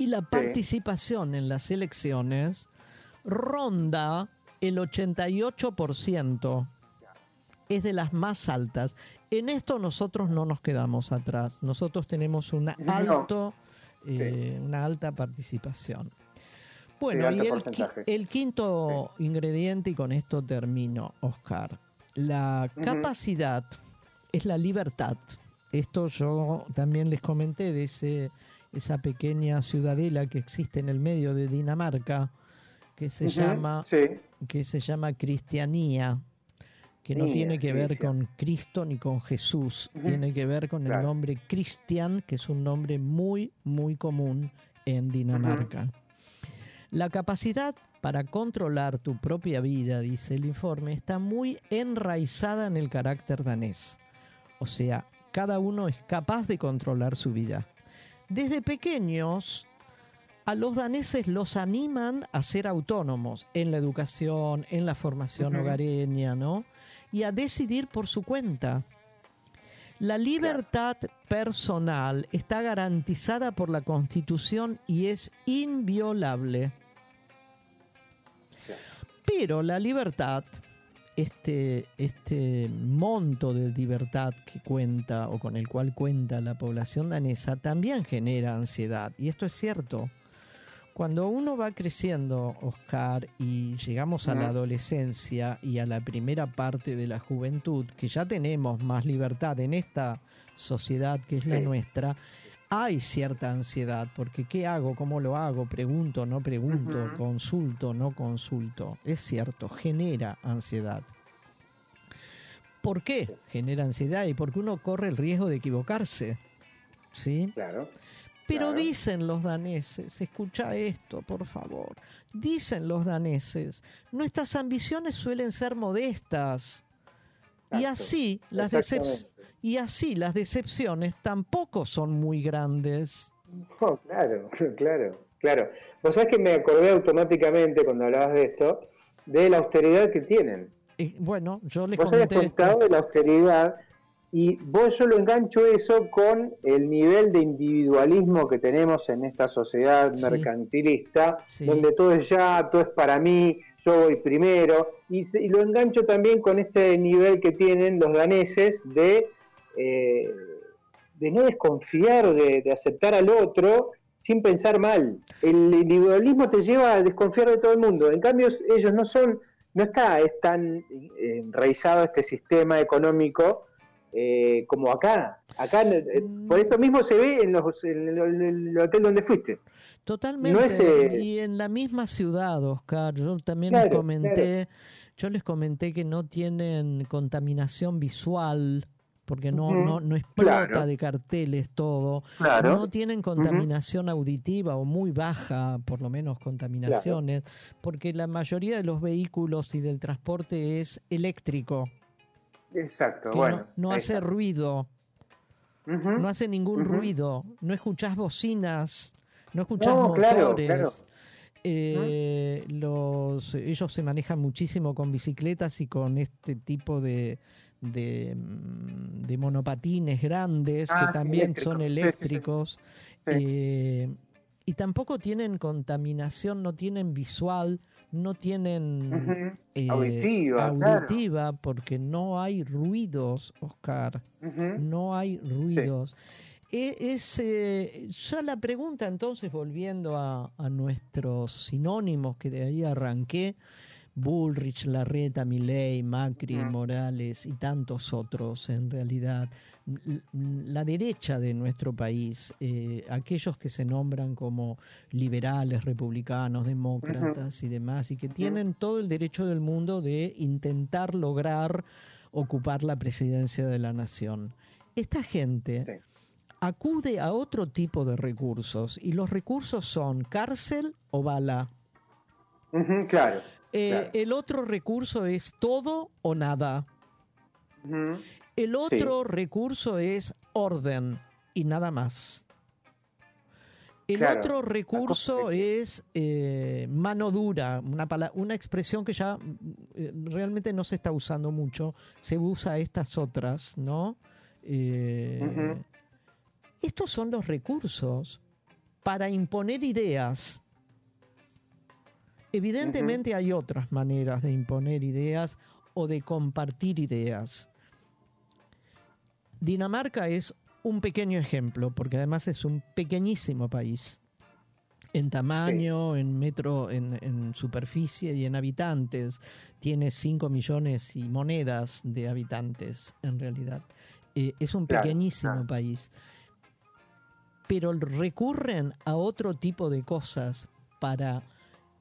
Y la participación en las elecciones ronda el 88%. Es de las más altas. En esto nosotros no nos quedamos atrás. Nosotros tenemos una, alto, eh, una alta participación. Bueno, y el, quinto ingrediente, y con esto termino, Oscar. La capacidad es la libertad. Esto yo también les comenté de ese, esa pequeña ciudadela que existe en el medio de Dinamarca, que se llama que se llama cristianía que no tiene que ver con Cristo ni con Jesús, tiene que ver con el nombre Cristian, que es un nombre muy, muy común en Dinamarca. La capacidad para controlar tu propia vida, dice el informe, está muy enraizada en el carácter danés. O sea, cada uno es capaz de controlar su vida. Desde pequeños, a los daneses los animan a ser autónomos en la educación, en la formación hogareña, ¿no? Y a decidir por su cuenta. La libertad personal está garantizada por la Constitución y es inviolable. Pero la libertad, este, este monto de libertad que cuenta o con el cual cuenta la población danesa, también genera ansiedad. Y esto es cierto. Cuando uno va creciendo, Oscar, y llegamos a la adolescencia y a la primera parte de la juventud, que ya tenemos más libertad en esta sociedad que es la nuestra, hay cierta ansiedad, porque ¿qué hago? ¿Cómo lo hago? Pregunto, no pregunto, consulto, no consulto. Es cierto, genera ansiedad. ¿Por qué genera ansiedad? Y porque uno corre el riesgo de equivocarse. ¿Sí? Claro. Pero dicen los daneses, escucha esto, por favor, dicen los daneses, nuestras ambiciones suelen ser modestas. Y así, las y así las decepciones tampoco son muy grandes. Oh, claro, claro, claro. Vos sabés que me acordé automáticamente cuando hablabas de esto, de la austeridad que tienen. bueno, yo les ¿Vos comenté... contado de la austeridad y vos yo lo engancho eso con el nivel de individualismo que tenemos en esta sociedad mercantilista, donde todo es ya, todo es para mí, yo voy primero, y, lo engancho también con este nivel que tienen los daneses de, eh, de no desconfiar, de, aceptar al otro sin pensar mal. El individualismo te lleva a desconfiar de todo el mundo, en cambio ellos no son, no está es tan enraizado este sistema económico eh, como acá. Acá, eh, por esto mismo se ve en, los, en, el, hotel donde fuiste. Totalmente. Eh, y en la misma ciudad, Oscar, yo también les comenté, yo les comenté que no tienen contaminación visual porque no, no, no explota de carteles todo, no tienen contaminación auditiva o muy baja, por lo menos contaminaciones, porque la mayoría de los vehículos y del transporte es eléctrico. Exacto, bueno. No, hace ruido, no hace ningún ruido, no escuchás bocinas, no escuchás motores. Eh, los, ellos se manejan muchísimo con bicicletas y con este tipo de, de, mm, monopatines grandes que ah, también son eléctricos. Eh, y tampoco tienen contaminación, no tienen visual, no tienen eh, auditiva, porque no hay ruidos, Oscar, no hay ruidos. E, es, ya la pregunta entonces, volviendo a, a, nuestros sinónimos que de ahí arranqué, Bullrich, Larreta, Milley, Macri, Morales y tantos otros en realidad, la derecha de nuestro país, eh, aquellos que se nombran como liberales, republicanos, demócratas y demás, y que tienen todo el derecho del mundo de intentar lograr ocupar la presidencia de la nación. Esta gente acude a otro tipo de recursos y los recursos son cárcel o bala. claro. Eh, el otro recurso es todo o nada. El otro recurso es orden y nada más. El otro recurso es eh, mano dura, una, una expresión que ya eh, realmente no se está usando mucho, se usa estas otras, ¿no? Estos son los recursos para imponer ideas Evidentemente hay otras maneras de imponer ideas o de compartir ideas. Dinamarca es un pequeño ejemplo, porque además es un pequeñísimo país. en tamaño, en metro, en, superficie y en habitantes. Tiene 5 millones y monedas de habitantes, en realidad. Eh, es un pequeñísimo país. Pero recurren a otro tipo de cosas para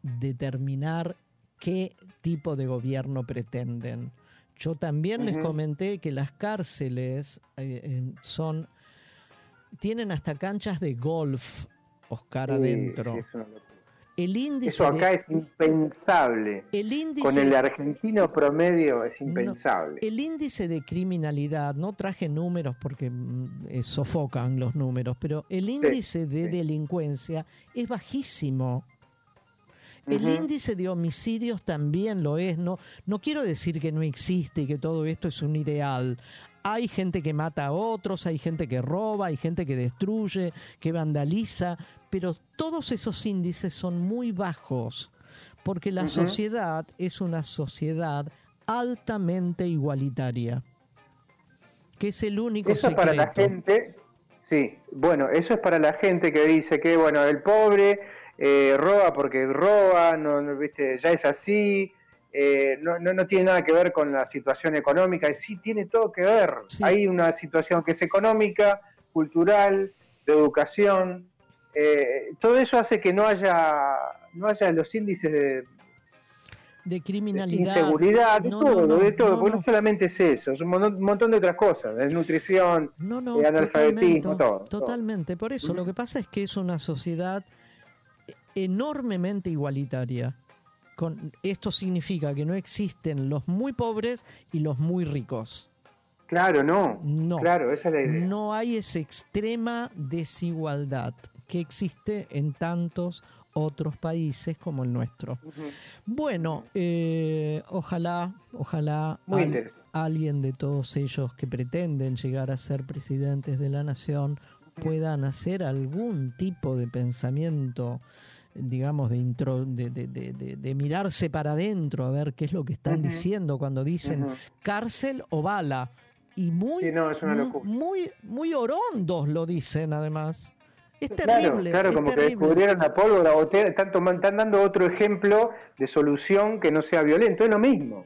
determinar qué tipo de gobierno pretenden. Yo también les comenté que las cárceles eh, son tienen hasta canchas de golf Oscar adentro. el índice Eso acá es impensable. Con el argentino promedio es impensable. el índice de criminalidad, no traje números porque mm, eh, sofocan los números, pero el índice de delincuencia es bajísimo. El índice de homicidios también lo es. No, no quiero decir que no existe y que todo esto es un ideal. Hay gente que mata a otros, hay gente que roba, hay gente que destruye, que vandaliza, pero todos esos índices son muy bajos, porque la sociedad es una sociedad altamente igualitaria, que es el único eso para la gente, sí, bueno, eso es para la gente que dice que, bueno, el pobre eh, roba porque roba, no, ¿viste? ya es así, eh, no, no, tiene nada que ver con la situación económica, sí tiene todo que ver. Hay una situación que es económica, cultural, de educación. Eh, todo eso hace que no haya, no haya los índices de, de criminalidad, de inseguridad, de todo, de todo, porque no solamente es eso, es un montón de otras cosas, nutrición, de analfabetismo, todo. Totalmente, por eso lo que pasa es que es una sociedad enormemente igualitaria esto significa que no existen los muy pobres y los muy ricos. Claro, no. No. Claro, esa es la idea. No hay esa extrema desigualdad que existe en tantos otros países como el nuestro. Bueno, eh, ojalá, ojalá alguien de todos ellos que pretenden llegar a ser presidentes de la nación puedan hacer algún tipo de pensamiento digamos, de, intro, de, de, de, mirarse para adentro a ver qué es lo que están diciendo cuando dicen cárcel o bala. Y muy, muy, muy orondos lo dicen además. Es terrible. Claro, como que descubrieron la pólvora o están, dando otro ejemplo de solución que no sea violento. Es lo mismo.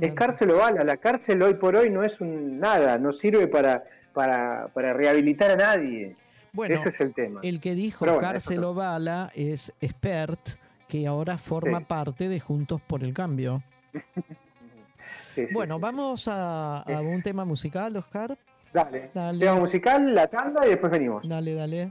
Es cárcel o bala. La cárcel hoy por hoy no es un nada, no sirve para, para, para rehabilitar a nadie. Bueno, Ese es el tema. El que dijo cárcel o bala es Expert, que ahora forma parte de Juntos por el Cambio. bueno, vamos a, a, un tema musical, Oscar. Dale. dale. Tema musical, la tanda y después venimos. Dale, dale.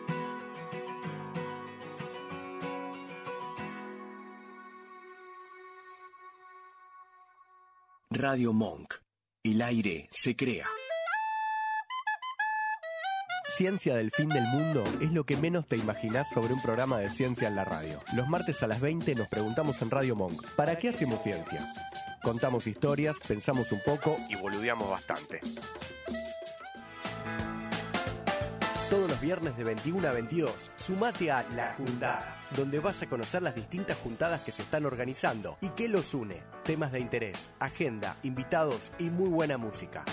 Radio Monk. El aire se crea. Ciencia del fin del mundo es lo que menos te imaginás sobre un programa de ciencia en la radio. Los martes a las 20 nos preguntamos en Radio Monk, ¿para qué hacemos ciencia? Contamos historias, pensamos un poco y boludeamos bastante. Viernes de 21 a 22, sumate a La Juntada, donde vas a conocer las distintas juntadas que se están organizando y qué los une, temas de interés, agenda, invitados y muy buena música.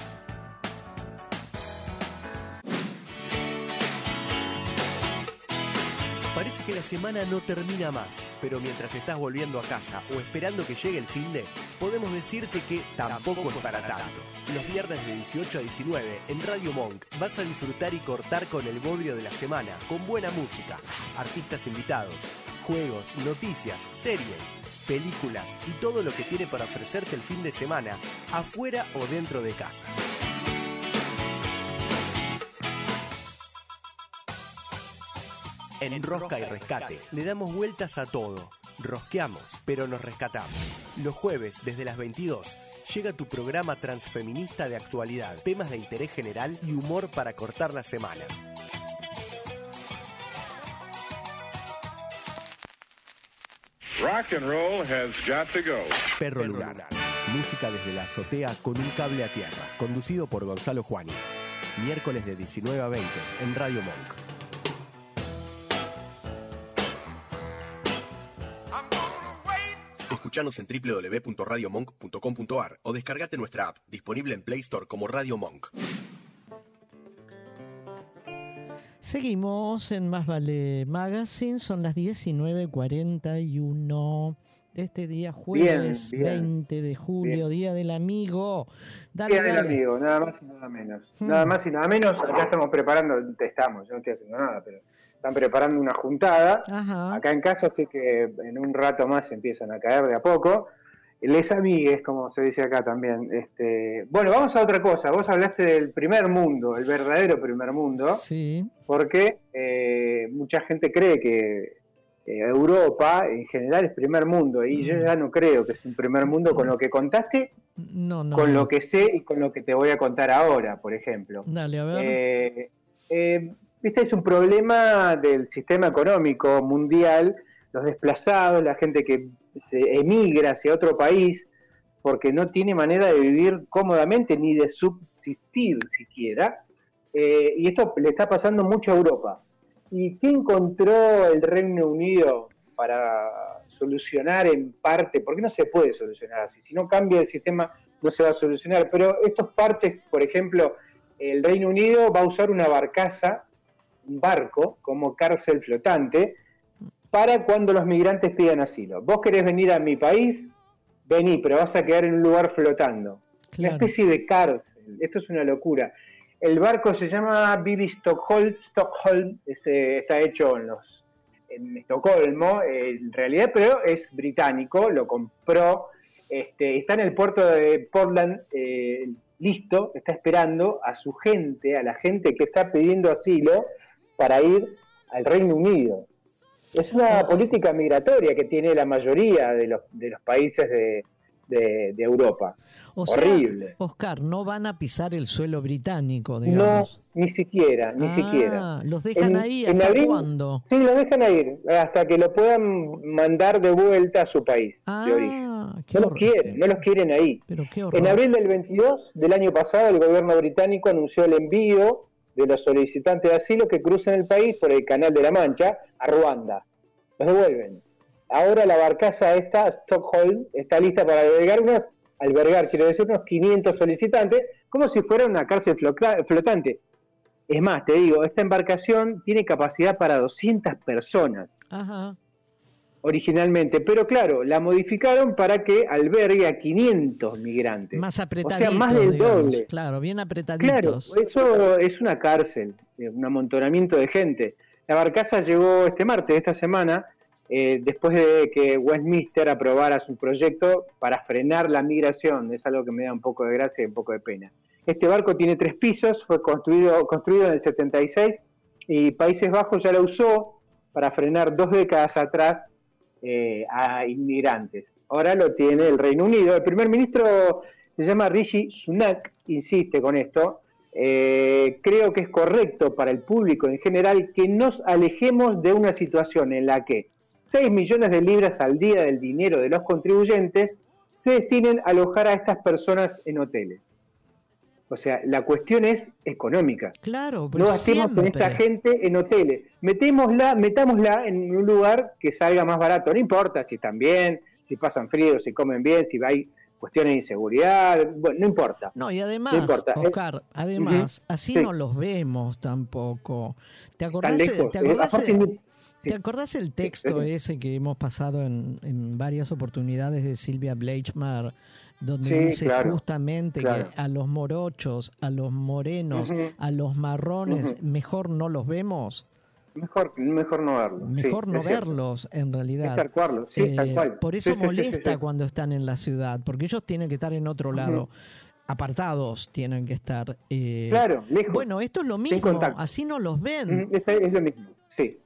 Parece que la semana no termina más, pero mientras estás volviendo a casa o esperando que llegue el fin de, podemos decirte que tampoco es para tanto. Los viernes de 18 a 19 en Radio Monk vas a disfrutar y cortar con el bodrio de la semana, con buena música, artistas invitados, juegos, noticias, series, películas y todo lo que tiene para ofrecerte el fin de semana, afuera o dentro de casa. En Rosca y Rescate le damos vueltas a todo. Rosqueamos, pero nos rescatamos. Los jueves, desde las 22, llega tu programa transfeminista de actualidad, temas de interés general y humor para cortar la semana. Rock and roll has got to go. Perro Lunar. Música desde la azotea con un cable a tierra. Conducido por Gonzalo Juani. Miércoles de 19 a 20 en Radio Monk. Escuchanos en www.radiomonk.com.ar o descargate nuestra app, disponible en Play Store como Radio Monk. Seguimos en Más Vale Magazine, son las 19.41 de este día jueves 20 de julio, Día del Amigo. día del Amigo, nada más y nada menos. Hmm. Nada más y nada menos, acá estamos preparando, estamos, yo no estoy haciendo nada, pero están preparando una juntada acá en casa, así que en un rato más empiezan a caer de a poco. Les amigues, como se dice acá también. Este, bueno, vamos a otra cosa. Vos hablaste del primer mundo, el verdadero primer mundo. Sí. Porque eh, mucha gente cree que Europa en general es primer mundo y yo mm. ya no creo que es un primer mundo con lo que contaste, no, no, con lo que sé y con lo que te voy a contar ahora, por ejemplo. Dale, a ver. Eh, eh este es un problema del sistema económico mundial, los desplazados, la gente que se emigra hacia otro país porque no tiene manera de vivir cómodamente ni de subsistir siquiera. Eh, y esto le está pasando mucho a Europa. ¿Y qué encontró el Reino Unido para solucionar en parte? Porque no se puede solucionar así. Si no cambia el sistema, no se va a solucionar. Pero estos parches, por ejemplo, el Reino Unido va a usar una barcaza barco como cárcel flotante para cuando los migrantes pidan asilo. Vos querés venir a mi país, vení, pero vas a quedar en un lugar flotando. Una especie de cárcel. Esto es una locura. El barco se llama Bibi Stockholm. Stockholm está hecho en los en Estocolmo, en realidad, pero es británico, lo compró, este, está en el puerto de Portland, eh, listo, está esperando a su gente, a la gente que está pidiendo asilo para ir al Reino Unido. Es una política migratoria que tiene la mayoría de los, de los países de, de, Europa. Horrible. Oscar, no van a pisar el suelo británico, digamos. No, ni siquiera, ni ah, siquiera. ¿Los dejan ahí hasta cuándo? Sí, los dejan ahí, hasta que lo puedan mandar de vuelta a su país de ah, origen. No los quieren, no los quieren ahí. Pero en abril del 22 del año pasado, el gobierno británico anunció el envío de los solicitantes de asilo que cruzan el país por el Canal de la Mancha a Ruanda. Los devuelven. Ahora la barcaza esta, Stockholm, está lista para albergar unas, albergar, quiero decir, unos 500 solicitantes, como si fuera una cárcel flotante. Es más, te digo, esta embarcación tiene capacidad para 200 personas. Originalmente, pero claro, la modificaron para que albergue a 500 migrantes. Más apretaditos. O sea, más del doble. Claro, bien apretaditos. Claro, eso es una cárcel, un amontonamiento de gente. La barcaza llegó este martes, esta semana, eh, después de que Westminster aprobara su proyecto para frenar la migración. Es algo que me da un poco de gracia y un poco de pena. Este barco tiene tres pisos, fue construido, construido en el 76 y Países Bajos ya lo usó para frenar dos décadas atrás eh, a inmigrantes. Ahora lo tiene el Reino Unido. El primer ministro se llama Rishi Sunak, insiste con esto. Eh, creo que es correcto para el público en general que nos alejemos de una situación en la que 6 millones de libras al día del dinero de los contribuyentes se destinen a alojar a estas personas en hoteles. O sea, la cuestión es económica. Claro, no hacemos en esta gente en hoteles. Metémosla, metámosla en un lugar que salga más barato. No importa si están bien, si pasan frío, si comen bien, si hay cuestiones de inseguridad, bueno, no importa. No, y además, Oscar, además, así no los vemos tampoco. ¿Te acordás, ¿te acordás ¿Te acordás el texto ese que hemos pasado en, varias oportunidades de Silvia Bleichmar, donde dice justamente que a los morochos, a los morenos, a los marrones, mejor no los vemos? Mejor, mejor no verlos. Mejor no verlos, en realidad. Sí, tal eh, cual. Por eso molesta cuando están en la ciudad, porque ellos tienen que estar en otro lado. Apartados tienen que estar. Eh, claro, lejos. Bueno, esto es lo mismo, así no los ven. es lo mismo, sí.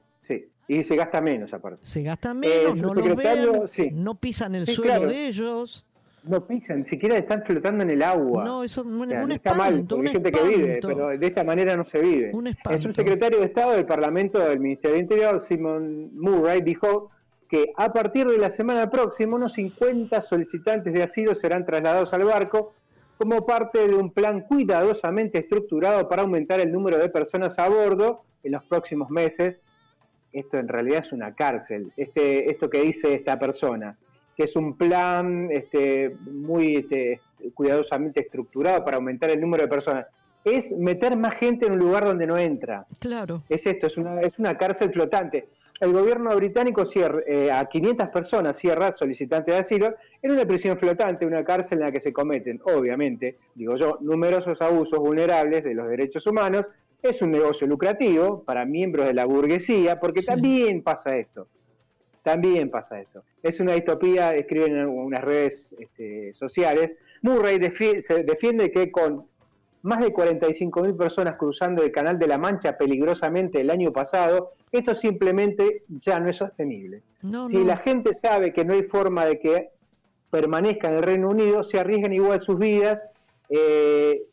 Y se gasta menos aparte. Se gasta menos, no los ven, no pisan el suelo de ellos. No pisan, ni siquiera están flotando en el agua. No, eso un, un está mal, hay gente que vive, pero de esta manera no se vive. Un es un secretario de Estado del Parlamento del Ministerio del Interior, Simon Murray, dijo que a partir de la semana próxima unos 50 solicitantes de asilo serán trasladados al barco como parte de un plan cuidadosamente estructurado para aumentar el número de personas a bordo en los próximos meses esto en realidad es una cárcel, este, esto que dice esta persona, que es un plan este, muy este, cuidadosamente estructurado para aumentar el número de personas, es meter más gente en un lugar donde no entra. Claro. Es esto, es una, es una cárcel flotante. El gobierno británico cierra, eh, a 500 personas cierra solicitantes de asilo en una prisión flotante, una cárcel en la que se cometen, obviamente, digo yo, numerosos abusos vulnerables de los derechos humanos es un negocio lucrativo para miembros de la burguesía, porque también pasa esto. También pasa esto. Es una distopía, escriben en unas redes este, sociales. Murray se defiende que con más de 45.000 personas cruzando el Canal de la Mancha peligrosamente el año pasado, esto simplemente ya no es sostenible. si la gente sabe que no hay forma de que permanezca en el Reino Unido, se arriesgan igual sus vidas. Eh,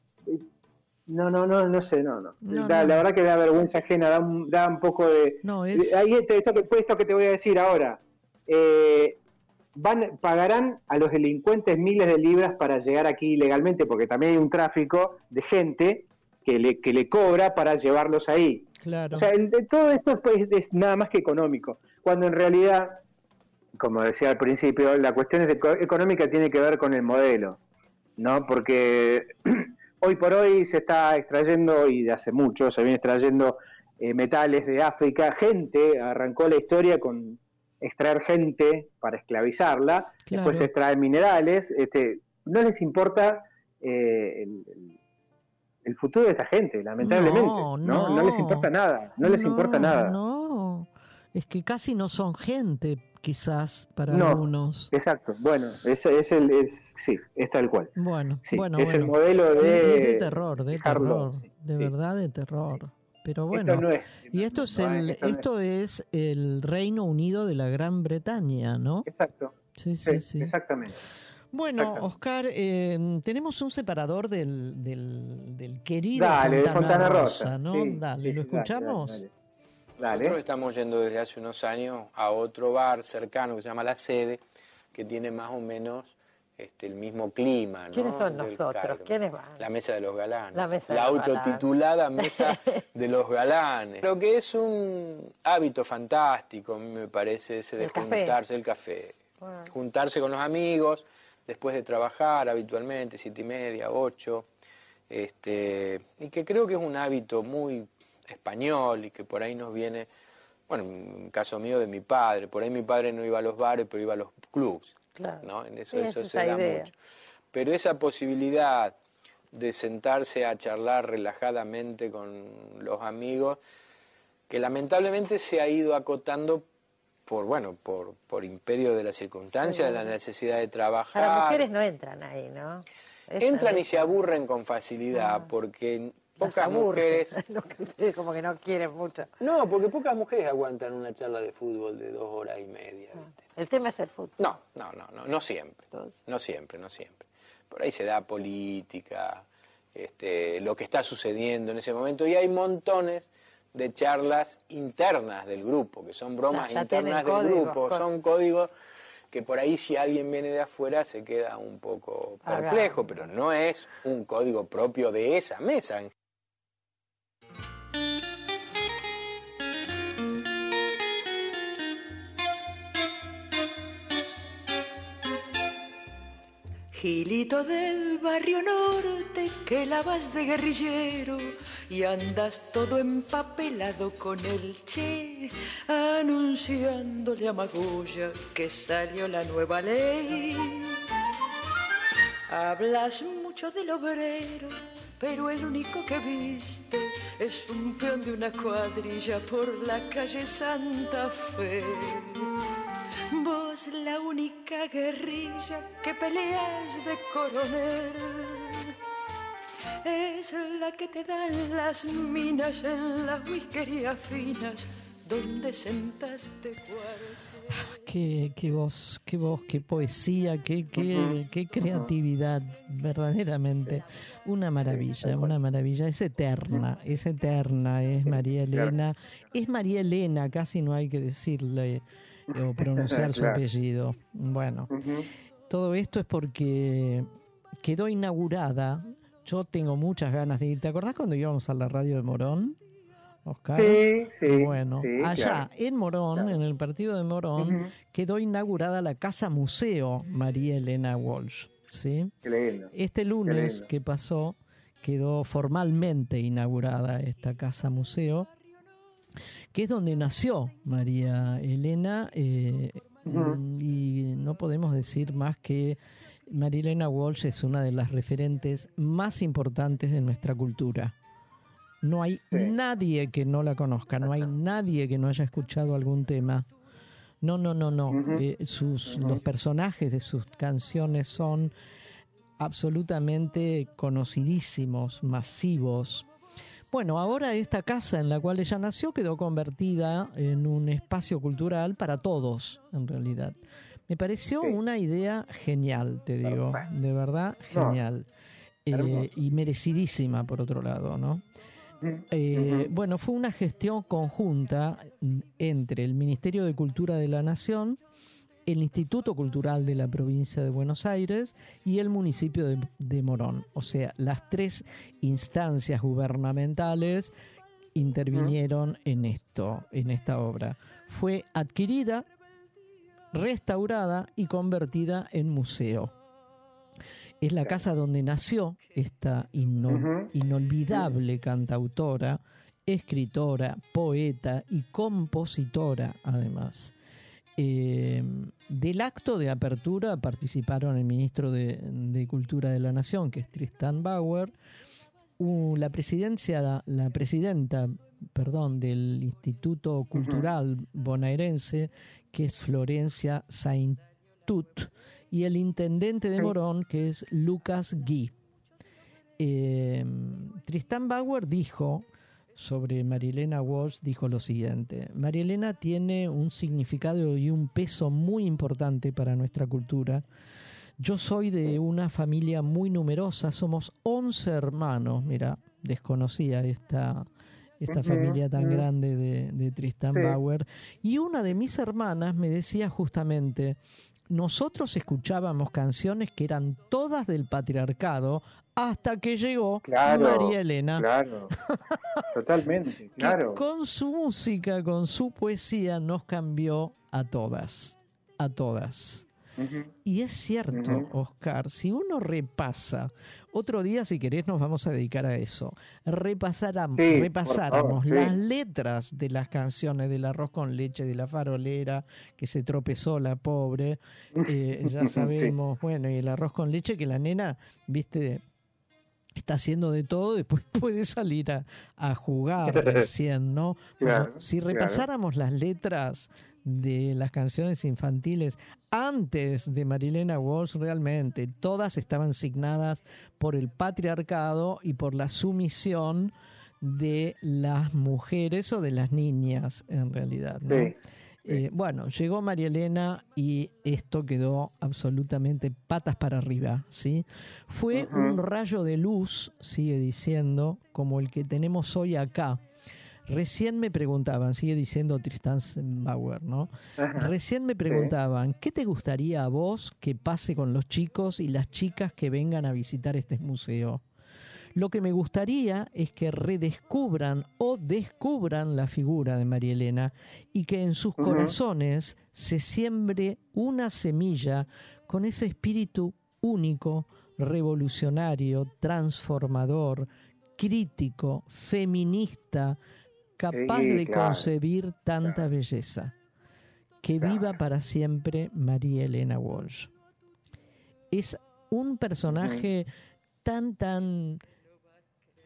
no, no, no, no sé, no, no. la, verdad que da vergüenza ajena, da un, da un poco de... No, es... Ahí esto, que, esto que te voy a decir ahora. Eh, van pagarán a los delincuentes miles de libras para llegar aquí ilegalmente, porque también hay un tráfico de gente que le, que le cobra para llevarlos ahí. Claro. O sea, todo esto es, es, nada más que económico, cuando en realidad, como decía al principio, la cuestión económica tiene que ver con el modelo, ¿no? Porque hoy por hoy se está extrayendo, y de hace mucho, se viene extrayendo eh, metales de África. Gente arrancó la historia con extraer gente para esclavizarla, después se extraen minerales. Este, no les importa eh, el, futuro de esta gente, lamentablemente. No, no, no, les importa nada, no les importa nada. No. Es que casi no son gente, quizás, para No, algunos. Exacto, bueno, ese es el, es, sí, es tal cual. Bueno, Sí, bueno, es el modelo Es- de, es de terror, de terror, sí, de verdad de terror. Pero bueno, no es- y esto es no es- el, esto es. esto es el Reino Unido de la Gran Bretaña, ¿no? Exacto. Sí, sí, Sí, exactamente. Bueno, Exactamente. Oscar, eh, tenemos un separador del, del, del querido Dale, de Fontana, Fontana Rosa, Rosa, ¿no? dale, ¿lo sí, dale, escuchamos? Dale, Nosotros estamos yendo desde hace unos años a otro bar cercano que se llama La Sede, que tiene más o menos este, el mismo clima. ¿no? ¿Quiénes son del nosotros? Cairo. ¿Quiénes van? La Mesa de los Galanes. La Mesa de los autotitulada Mesa de los Galanes. Lo que es un hábito fantástico, a mí me parece, ese de El café. juntarse, el café. Juntarse con los amigos, después de trabajar habitualmente, siete y media, ocho. Este, y que creo que es un hábito muy español y que por ahí nos viene, bueno, en caso mío de mi padre, por ahí mi padre no iba a los bares, pero iba a los clubs, Claro. ¿no? En eso, Sí, eso es se da idea. mucho. Pero esa posibilidad de sentarse a charlar relajadamente con los amigos, que lamentablemente se ha ido acotando por, bueno, por, por imperio de las circunstancias, de la necesidad de trabajar. Para mujeres no entran ahí, ¿no? Esa Entran y se aburren con facilidad porque las pocas mujeres... Lo que ustedes como que no quieren mucho. No, porque pocas mujeres aguantan una charla de fútbol de dos horas y media. ¿viste? El tema es el fútbol. No, no, no, no, no siempre. No siempre, no siempre. Por ahí se da política, este, lo que está sucediendo en ese momento y hay montones de charlas internas del grupo, que son bromas tienen internas del códigos, grupo, cosas. son códigos que por ahí si alguien viene de afuera se queda un poco perplejo, pero no es un código propio de esa mesa. Gilito del barrio norte que lavas de guerrillero y andas todo empapelado con el che, anunciándole a Magoya que salió la nueva ley. Hablas mucho del obrero, pero el único que viste es un peón de una cuadrilla por la calle Santa Fe. Vos la única guerrilla que peleas de coronel es la que te dan las minas en las whiskerías finas donde sentaste cuarto. Qué, qué voz, qué voz, qué poesía, qué, qué, qué creatividad, verdaderamente. Una maravilla, una maravilla. Es eterna, es eterna, es María Elena. Es María Elena, casi no hay que decirle eh, o pronunciar su Claro. apellido. Bueno, todo esto es porque quedó inaugurada. Yo tengo muchas ganas de ir. ¿Te acordás cuando íbamos a la radio de Morón? Oscar. Sí, sí, Bueno, sí, allá claro. en Morón, en el partido de Morón, quedó inaugurada la Casa Museo María Elena Walsh. ¿sí? Este lunes que pasó quedó formalmente inaugurada esta Casa Museo, que es donde nació María Elena, eh, y no podemos decir más que María Elena Walsh es una de las referentes más importantes de nuestra cultura. No hay nadie que no la conozca, no hay nadie que no haya escuchado algún tema. No, no, no, no. Eh, sus, Los personajes de sus canciones son absolutamente conocidísimos, masivos. Bueno, ahora esta casa en la cual ella nació quedó convertida en un espacio cultural para todos, en realidad. Me pareció una idea genial, te digo, de verdad No, genial. Eh, y merecidísima, por otro lado, ¿no? Eh, Bueno, fue una gestión conjunta mm, entre el Ministerio de Cultura de la Nación, el Instituto Cultural de la Provincia de Buenos Aires y el municipio de, de Morón. O sea, las tres instancias gubernamentales intervinieron en esto, en esta obra. Fue adquirida, restaurada y convertida en museo. Es la casa donde nació esta inolvidable cantautora, escritora, poeta y compositora, además. Eh, del acto de apertura participaron el ministro de, de Cultura de la Nación, que es Tristan Bauer, la presidencia, la presidenta, perdón, del Instituto Cultural bonaerense, que es Florencia Saintut, y el intendente de Morón, que es Lucas Gui. Eh, Tristán Bauer dijo sobre Marielena Walsh, dijo lo siguiente, Marielena tiene un significado y un peso muy importante para nuestra cultura. Yo soy de una familia muy numerosa, somos 11 hermanos, mira, desconocía esta, esta familia tan grande de, de Tristan Bauer, y una de mis hermanas me decía justamente, nosotros escuchábamos canciones que eran todas del patriarcado hasta que llegó María Elena. Claro, totalmente, claro. con su música, con su poesía, nos cambió a todas, a todas. Y es cierto, Oscar, si uno repasa, otro día si querés nos vamos a dedicar a eso, repasáramos, repasáramos las letras de las canciones del arroz con leche, de la farolera, que se tropezó la pobre, eh, ya sabemos, bueno, y el arroz con leche que la nena, viste, está haciendo de todo, después puede salir a, jugar recién, ¿no? si repasáramos las letras de las canciones infantiles antes de Marilena Walsh, realmente todas estaban signadas por el patriarcado y por la sumisión de las mujeres o de las niñas, en realidad. Eh, bueno, llegó María Elena y esto quedó absolutamente patas para arriba, ¿sí? Fue un rayo de luz, sigue diciendo, como el que tenemos hoy acá. Recién me preguntaban, sigue diciendo Tristan Bauer, ¿no? Recién me preguntaban, ¿qué te gustaría a vos que pase con los chicos y las chicas que vengan a visitar este museo? Lo que me gustaría es que redescubran o descubran la figura de María Elena y que en sus corazones se siembre una semilla con ese espíritu único, revolucionario, transformador, crítico, feminista, capaz de concebir tanta belleza. Que viva para siempre María Elena Walsh. Es un personaje tan, tan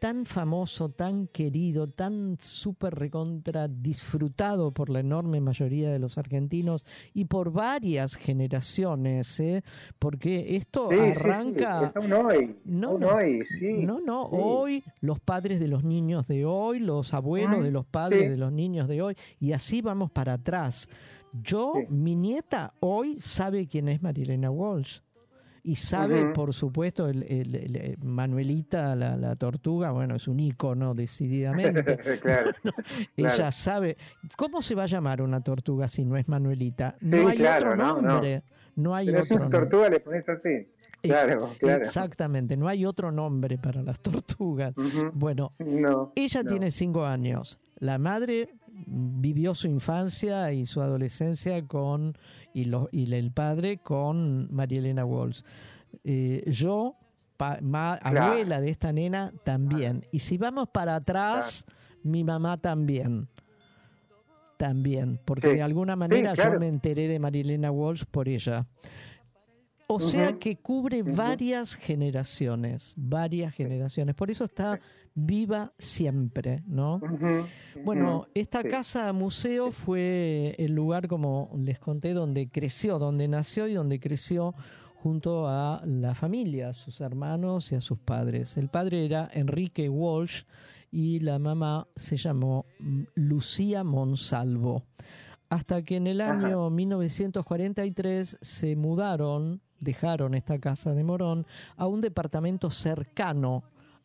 tan famoso, tan querido, tan súper recontra disfrutado por la enorme mayoría de los argentinos y por varias generaciones, ¿eh? porque esto arranca... Sí, hoy. No, no, hoy, no, no, hoy los padres de los niños de hoy, los abuelos de los padres de los niños de hoy, y así vamos para atrás. Yo, mi nieta hoy sabe quién es Marilena Walsh y sabe, por supuesto, el, el, Manuelita, la, tortuga, bueno, es un ícono decididamente. Ella sabe. ¿Cómo se va a llamar una tortuga si no es Manuelita? No hay otro nombre. No, hay otro tortuga le pones así. Claro, claro. Exactamente, no hay otro nombre para las tortugas. Bueno, ella tiene cinco años. La madre vivió su infancia y su adolescencia con y, y el padre con María Elena Walsh. Eh, yo, abuela de esta nena, también. Y si vamos para atrás, mi mamá también. También, porque de alguna manera yo me enteré de María Elena Walsh por ella. O sea que cubre varias generaciones, varias generaciones. Por eso está viva siempre, ¿no? Bueno, esta casa museo fue el lugar, como les conté, donde creció, donde nació y donde creció junto a la familia, a sus hermanos y a sus padres. El padre era Enrique Walsh y la mamá se llamó mm, Lucía Monsalvo. Hasta que en el año 1943 se mudaron, dejaron esta casa de Morón a un departamento cercano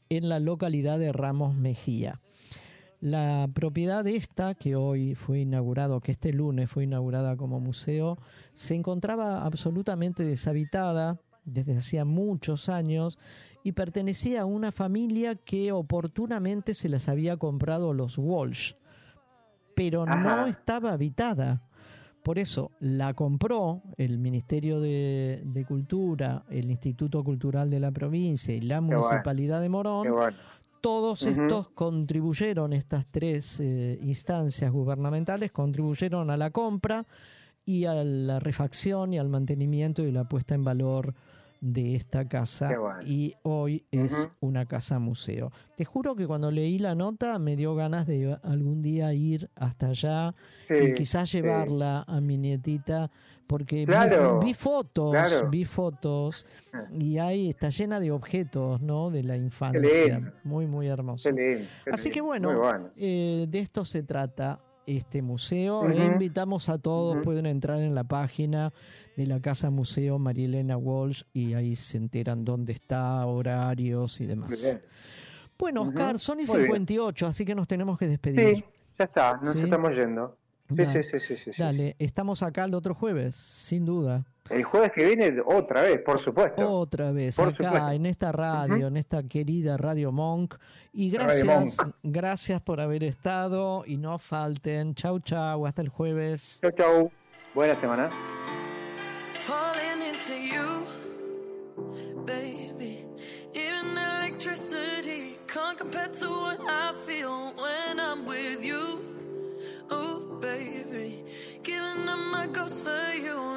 en la localidad de Ramos Mejía. La propiedad esta, que hoy fue inaugurado, que este lunes fue inaugurada como museo, se encontraba absolutamente deshabitada desde hacía muchos años y pertenecía a una familia que oportunamente se las había comprado los Walsh, pero no estaba habitada. Por eso la compró el Ministerio de, Cultura, el Instituto Cultural de la provincia y la Municipalidad de Morón. Todos estos contribuyeron, estas tres eh, instancias gubernamentales contribuyeron a la compra y a la refacción y al mantenimiento y la puesta en valor de esta casa y hoy es una casa museo. Te juro que cuando leí la nota me dio ganas de algún día ir hasta allá y quizás llevarla a mi nietita porque vi, fotos, vi fotos y ahí está llena de objetos, ¿no? De la infancia, muy muy hermoso. Así que bueno, eh, de esto se trata este museo. E invitamos a todos, pueden entrar en la página de la Casa Museo Marielena Walsh y ahí se enteran dónde está, horarios y demás. Bueno, Oscar, son y 58, así que nos tenemos que despedir. Sí, ya está, nos estamos yendo. Sí, sí, sí, sí, Dale, estamos acá el otro jueves, sin duda. El jueves que viene, otra vez, por supuesto. Otra vez, acá, en esta radio, en esta querida Radio Monk. Y gracias, gracias por haber estado y no falten. Chau, chau, hasta el jueves. Chau, chau. Buena semana. falling into you, baby. Even electricity can't compare to what I feel when goes for you.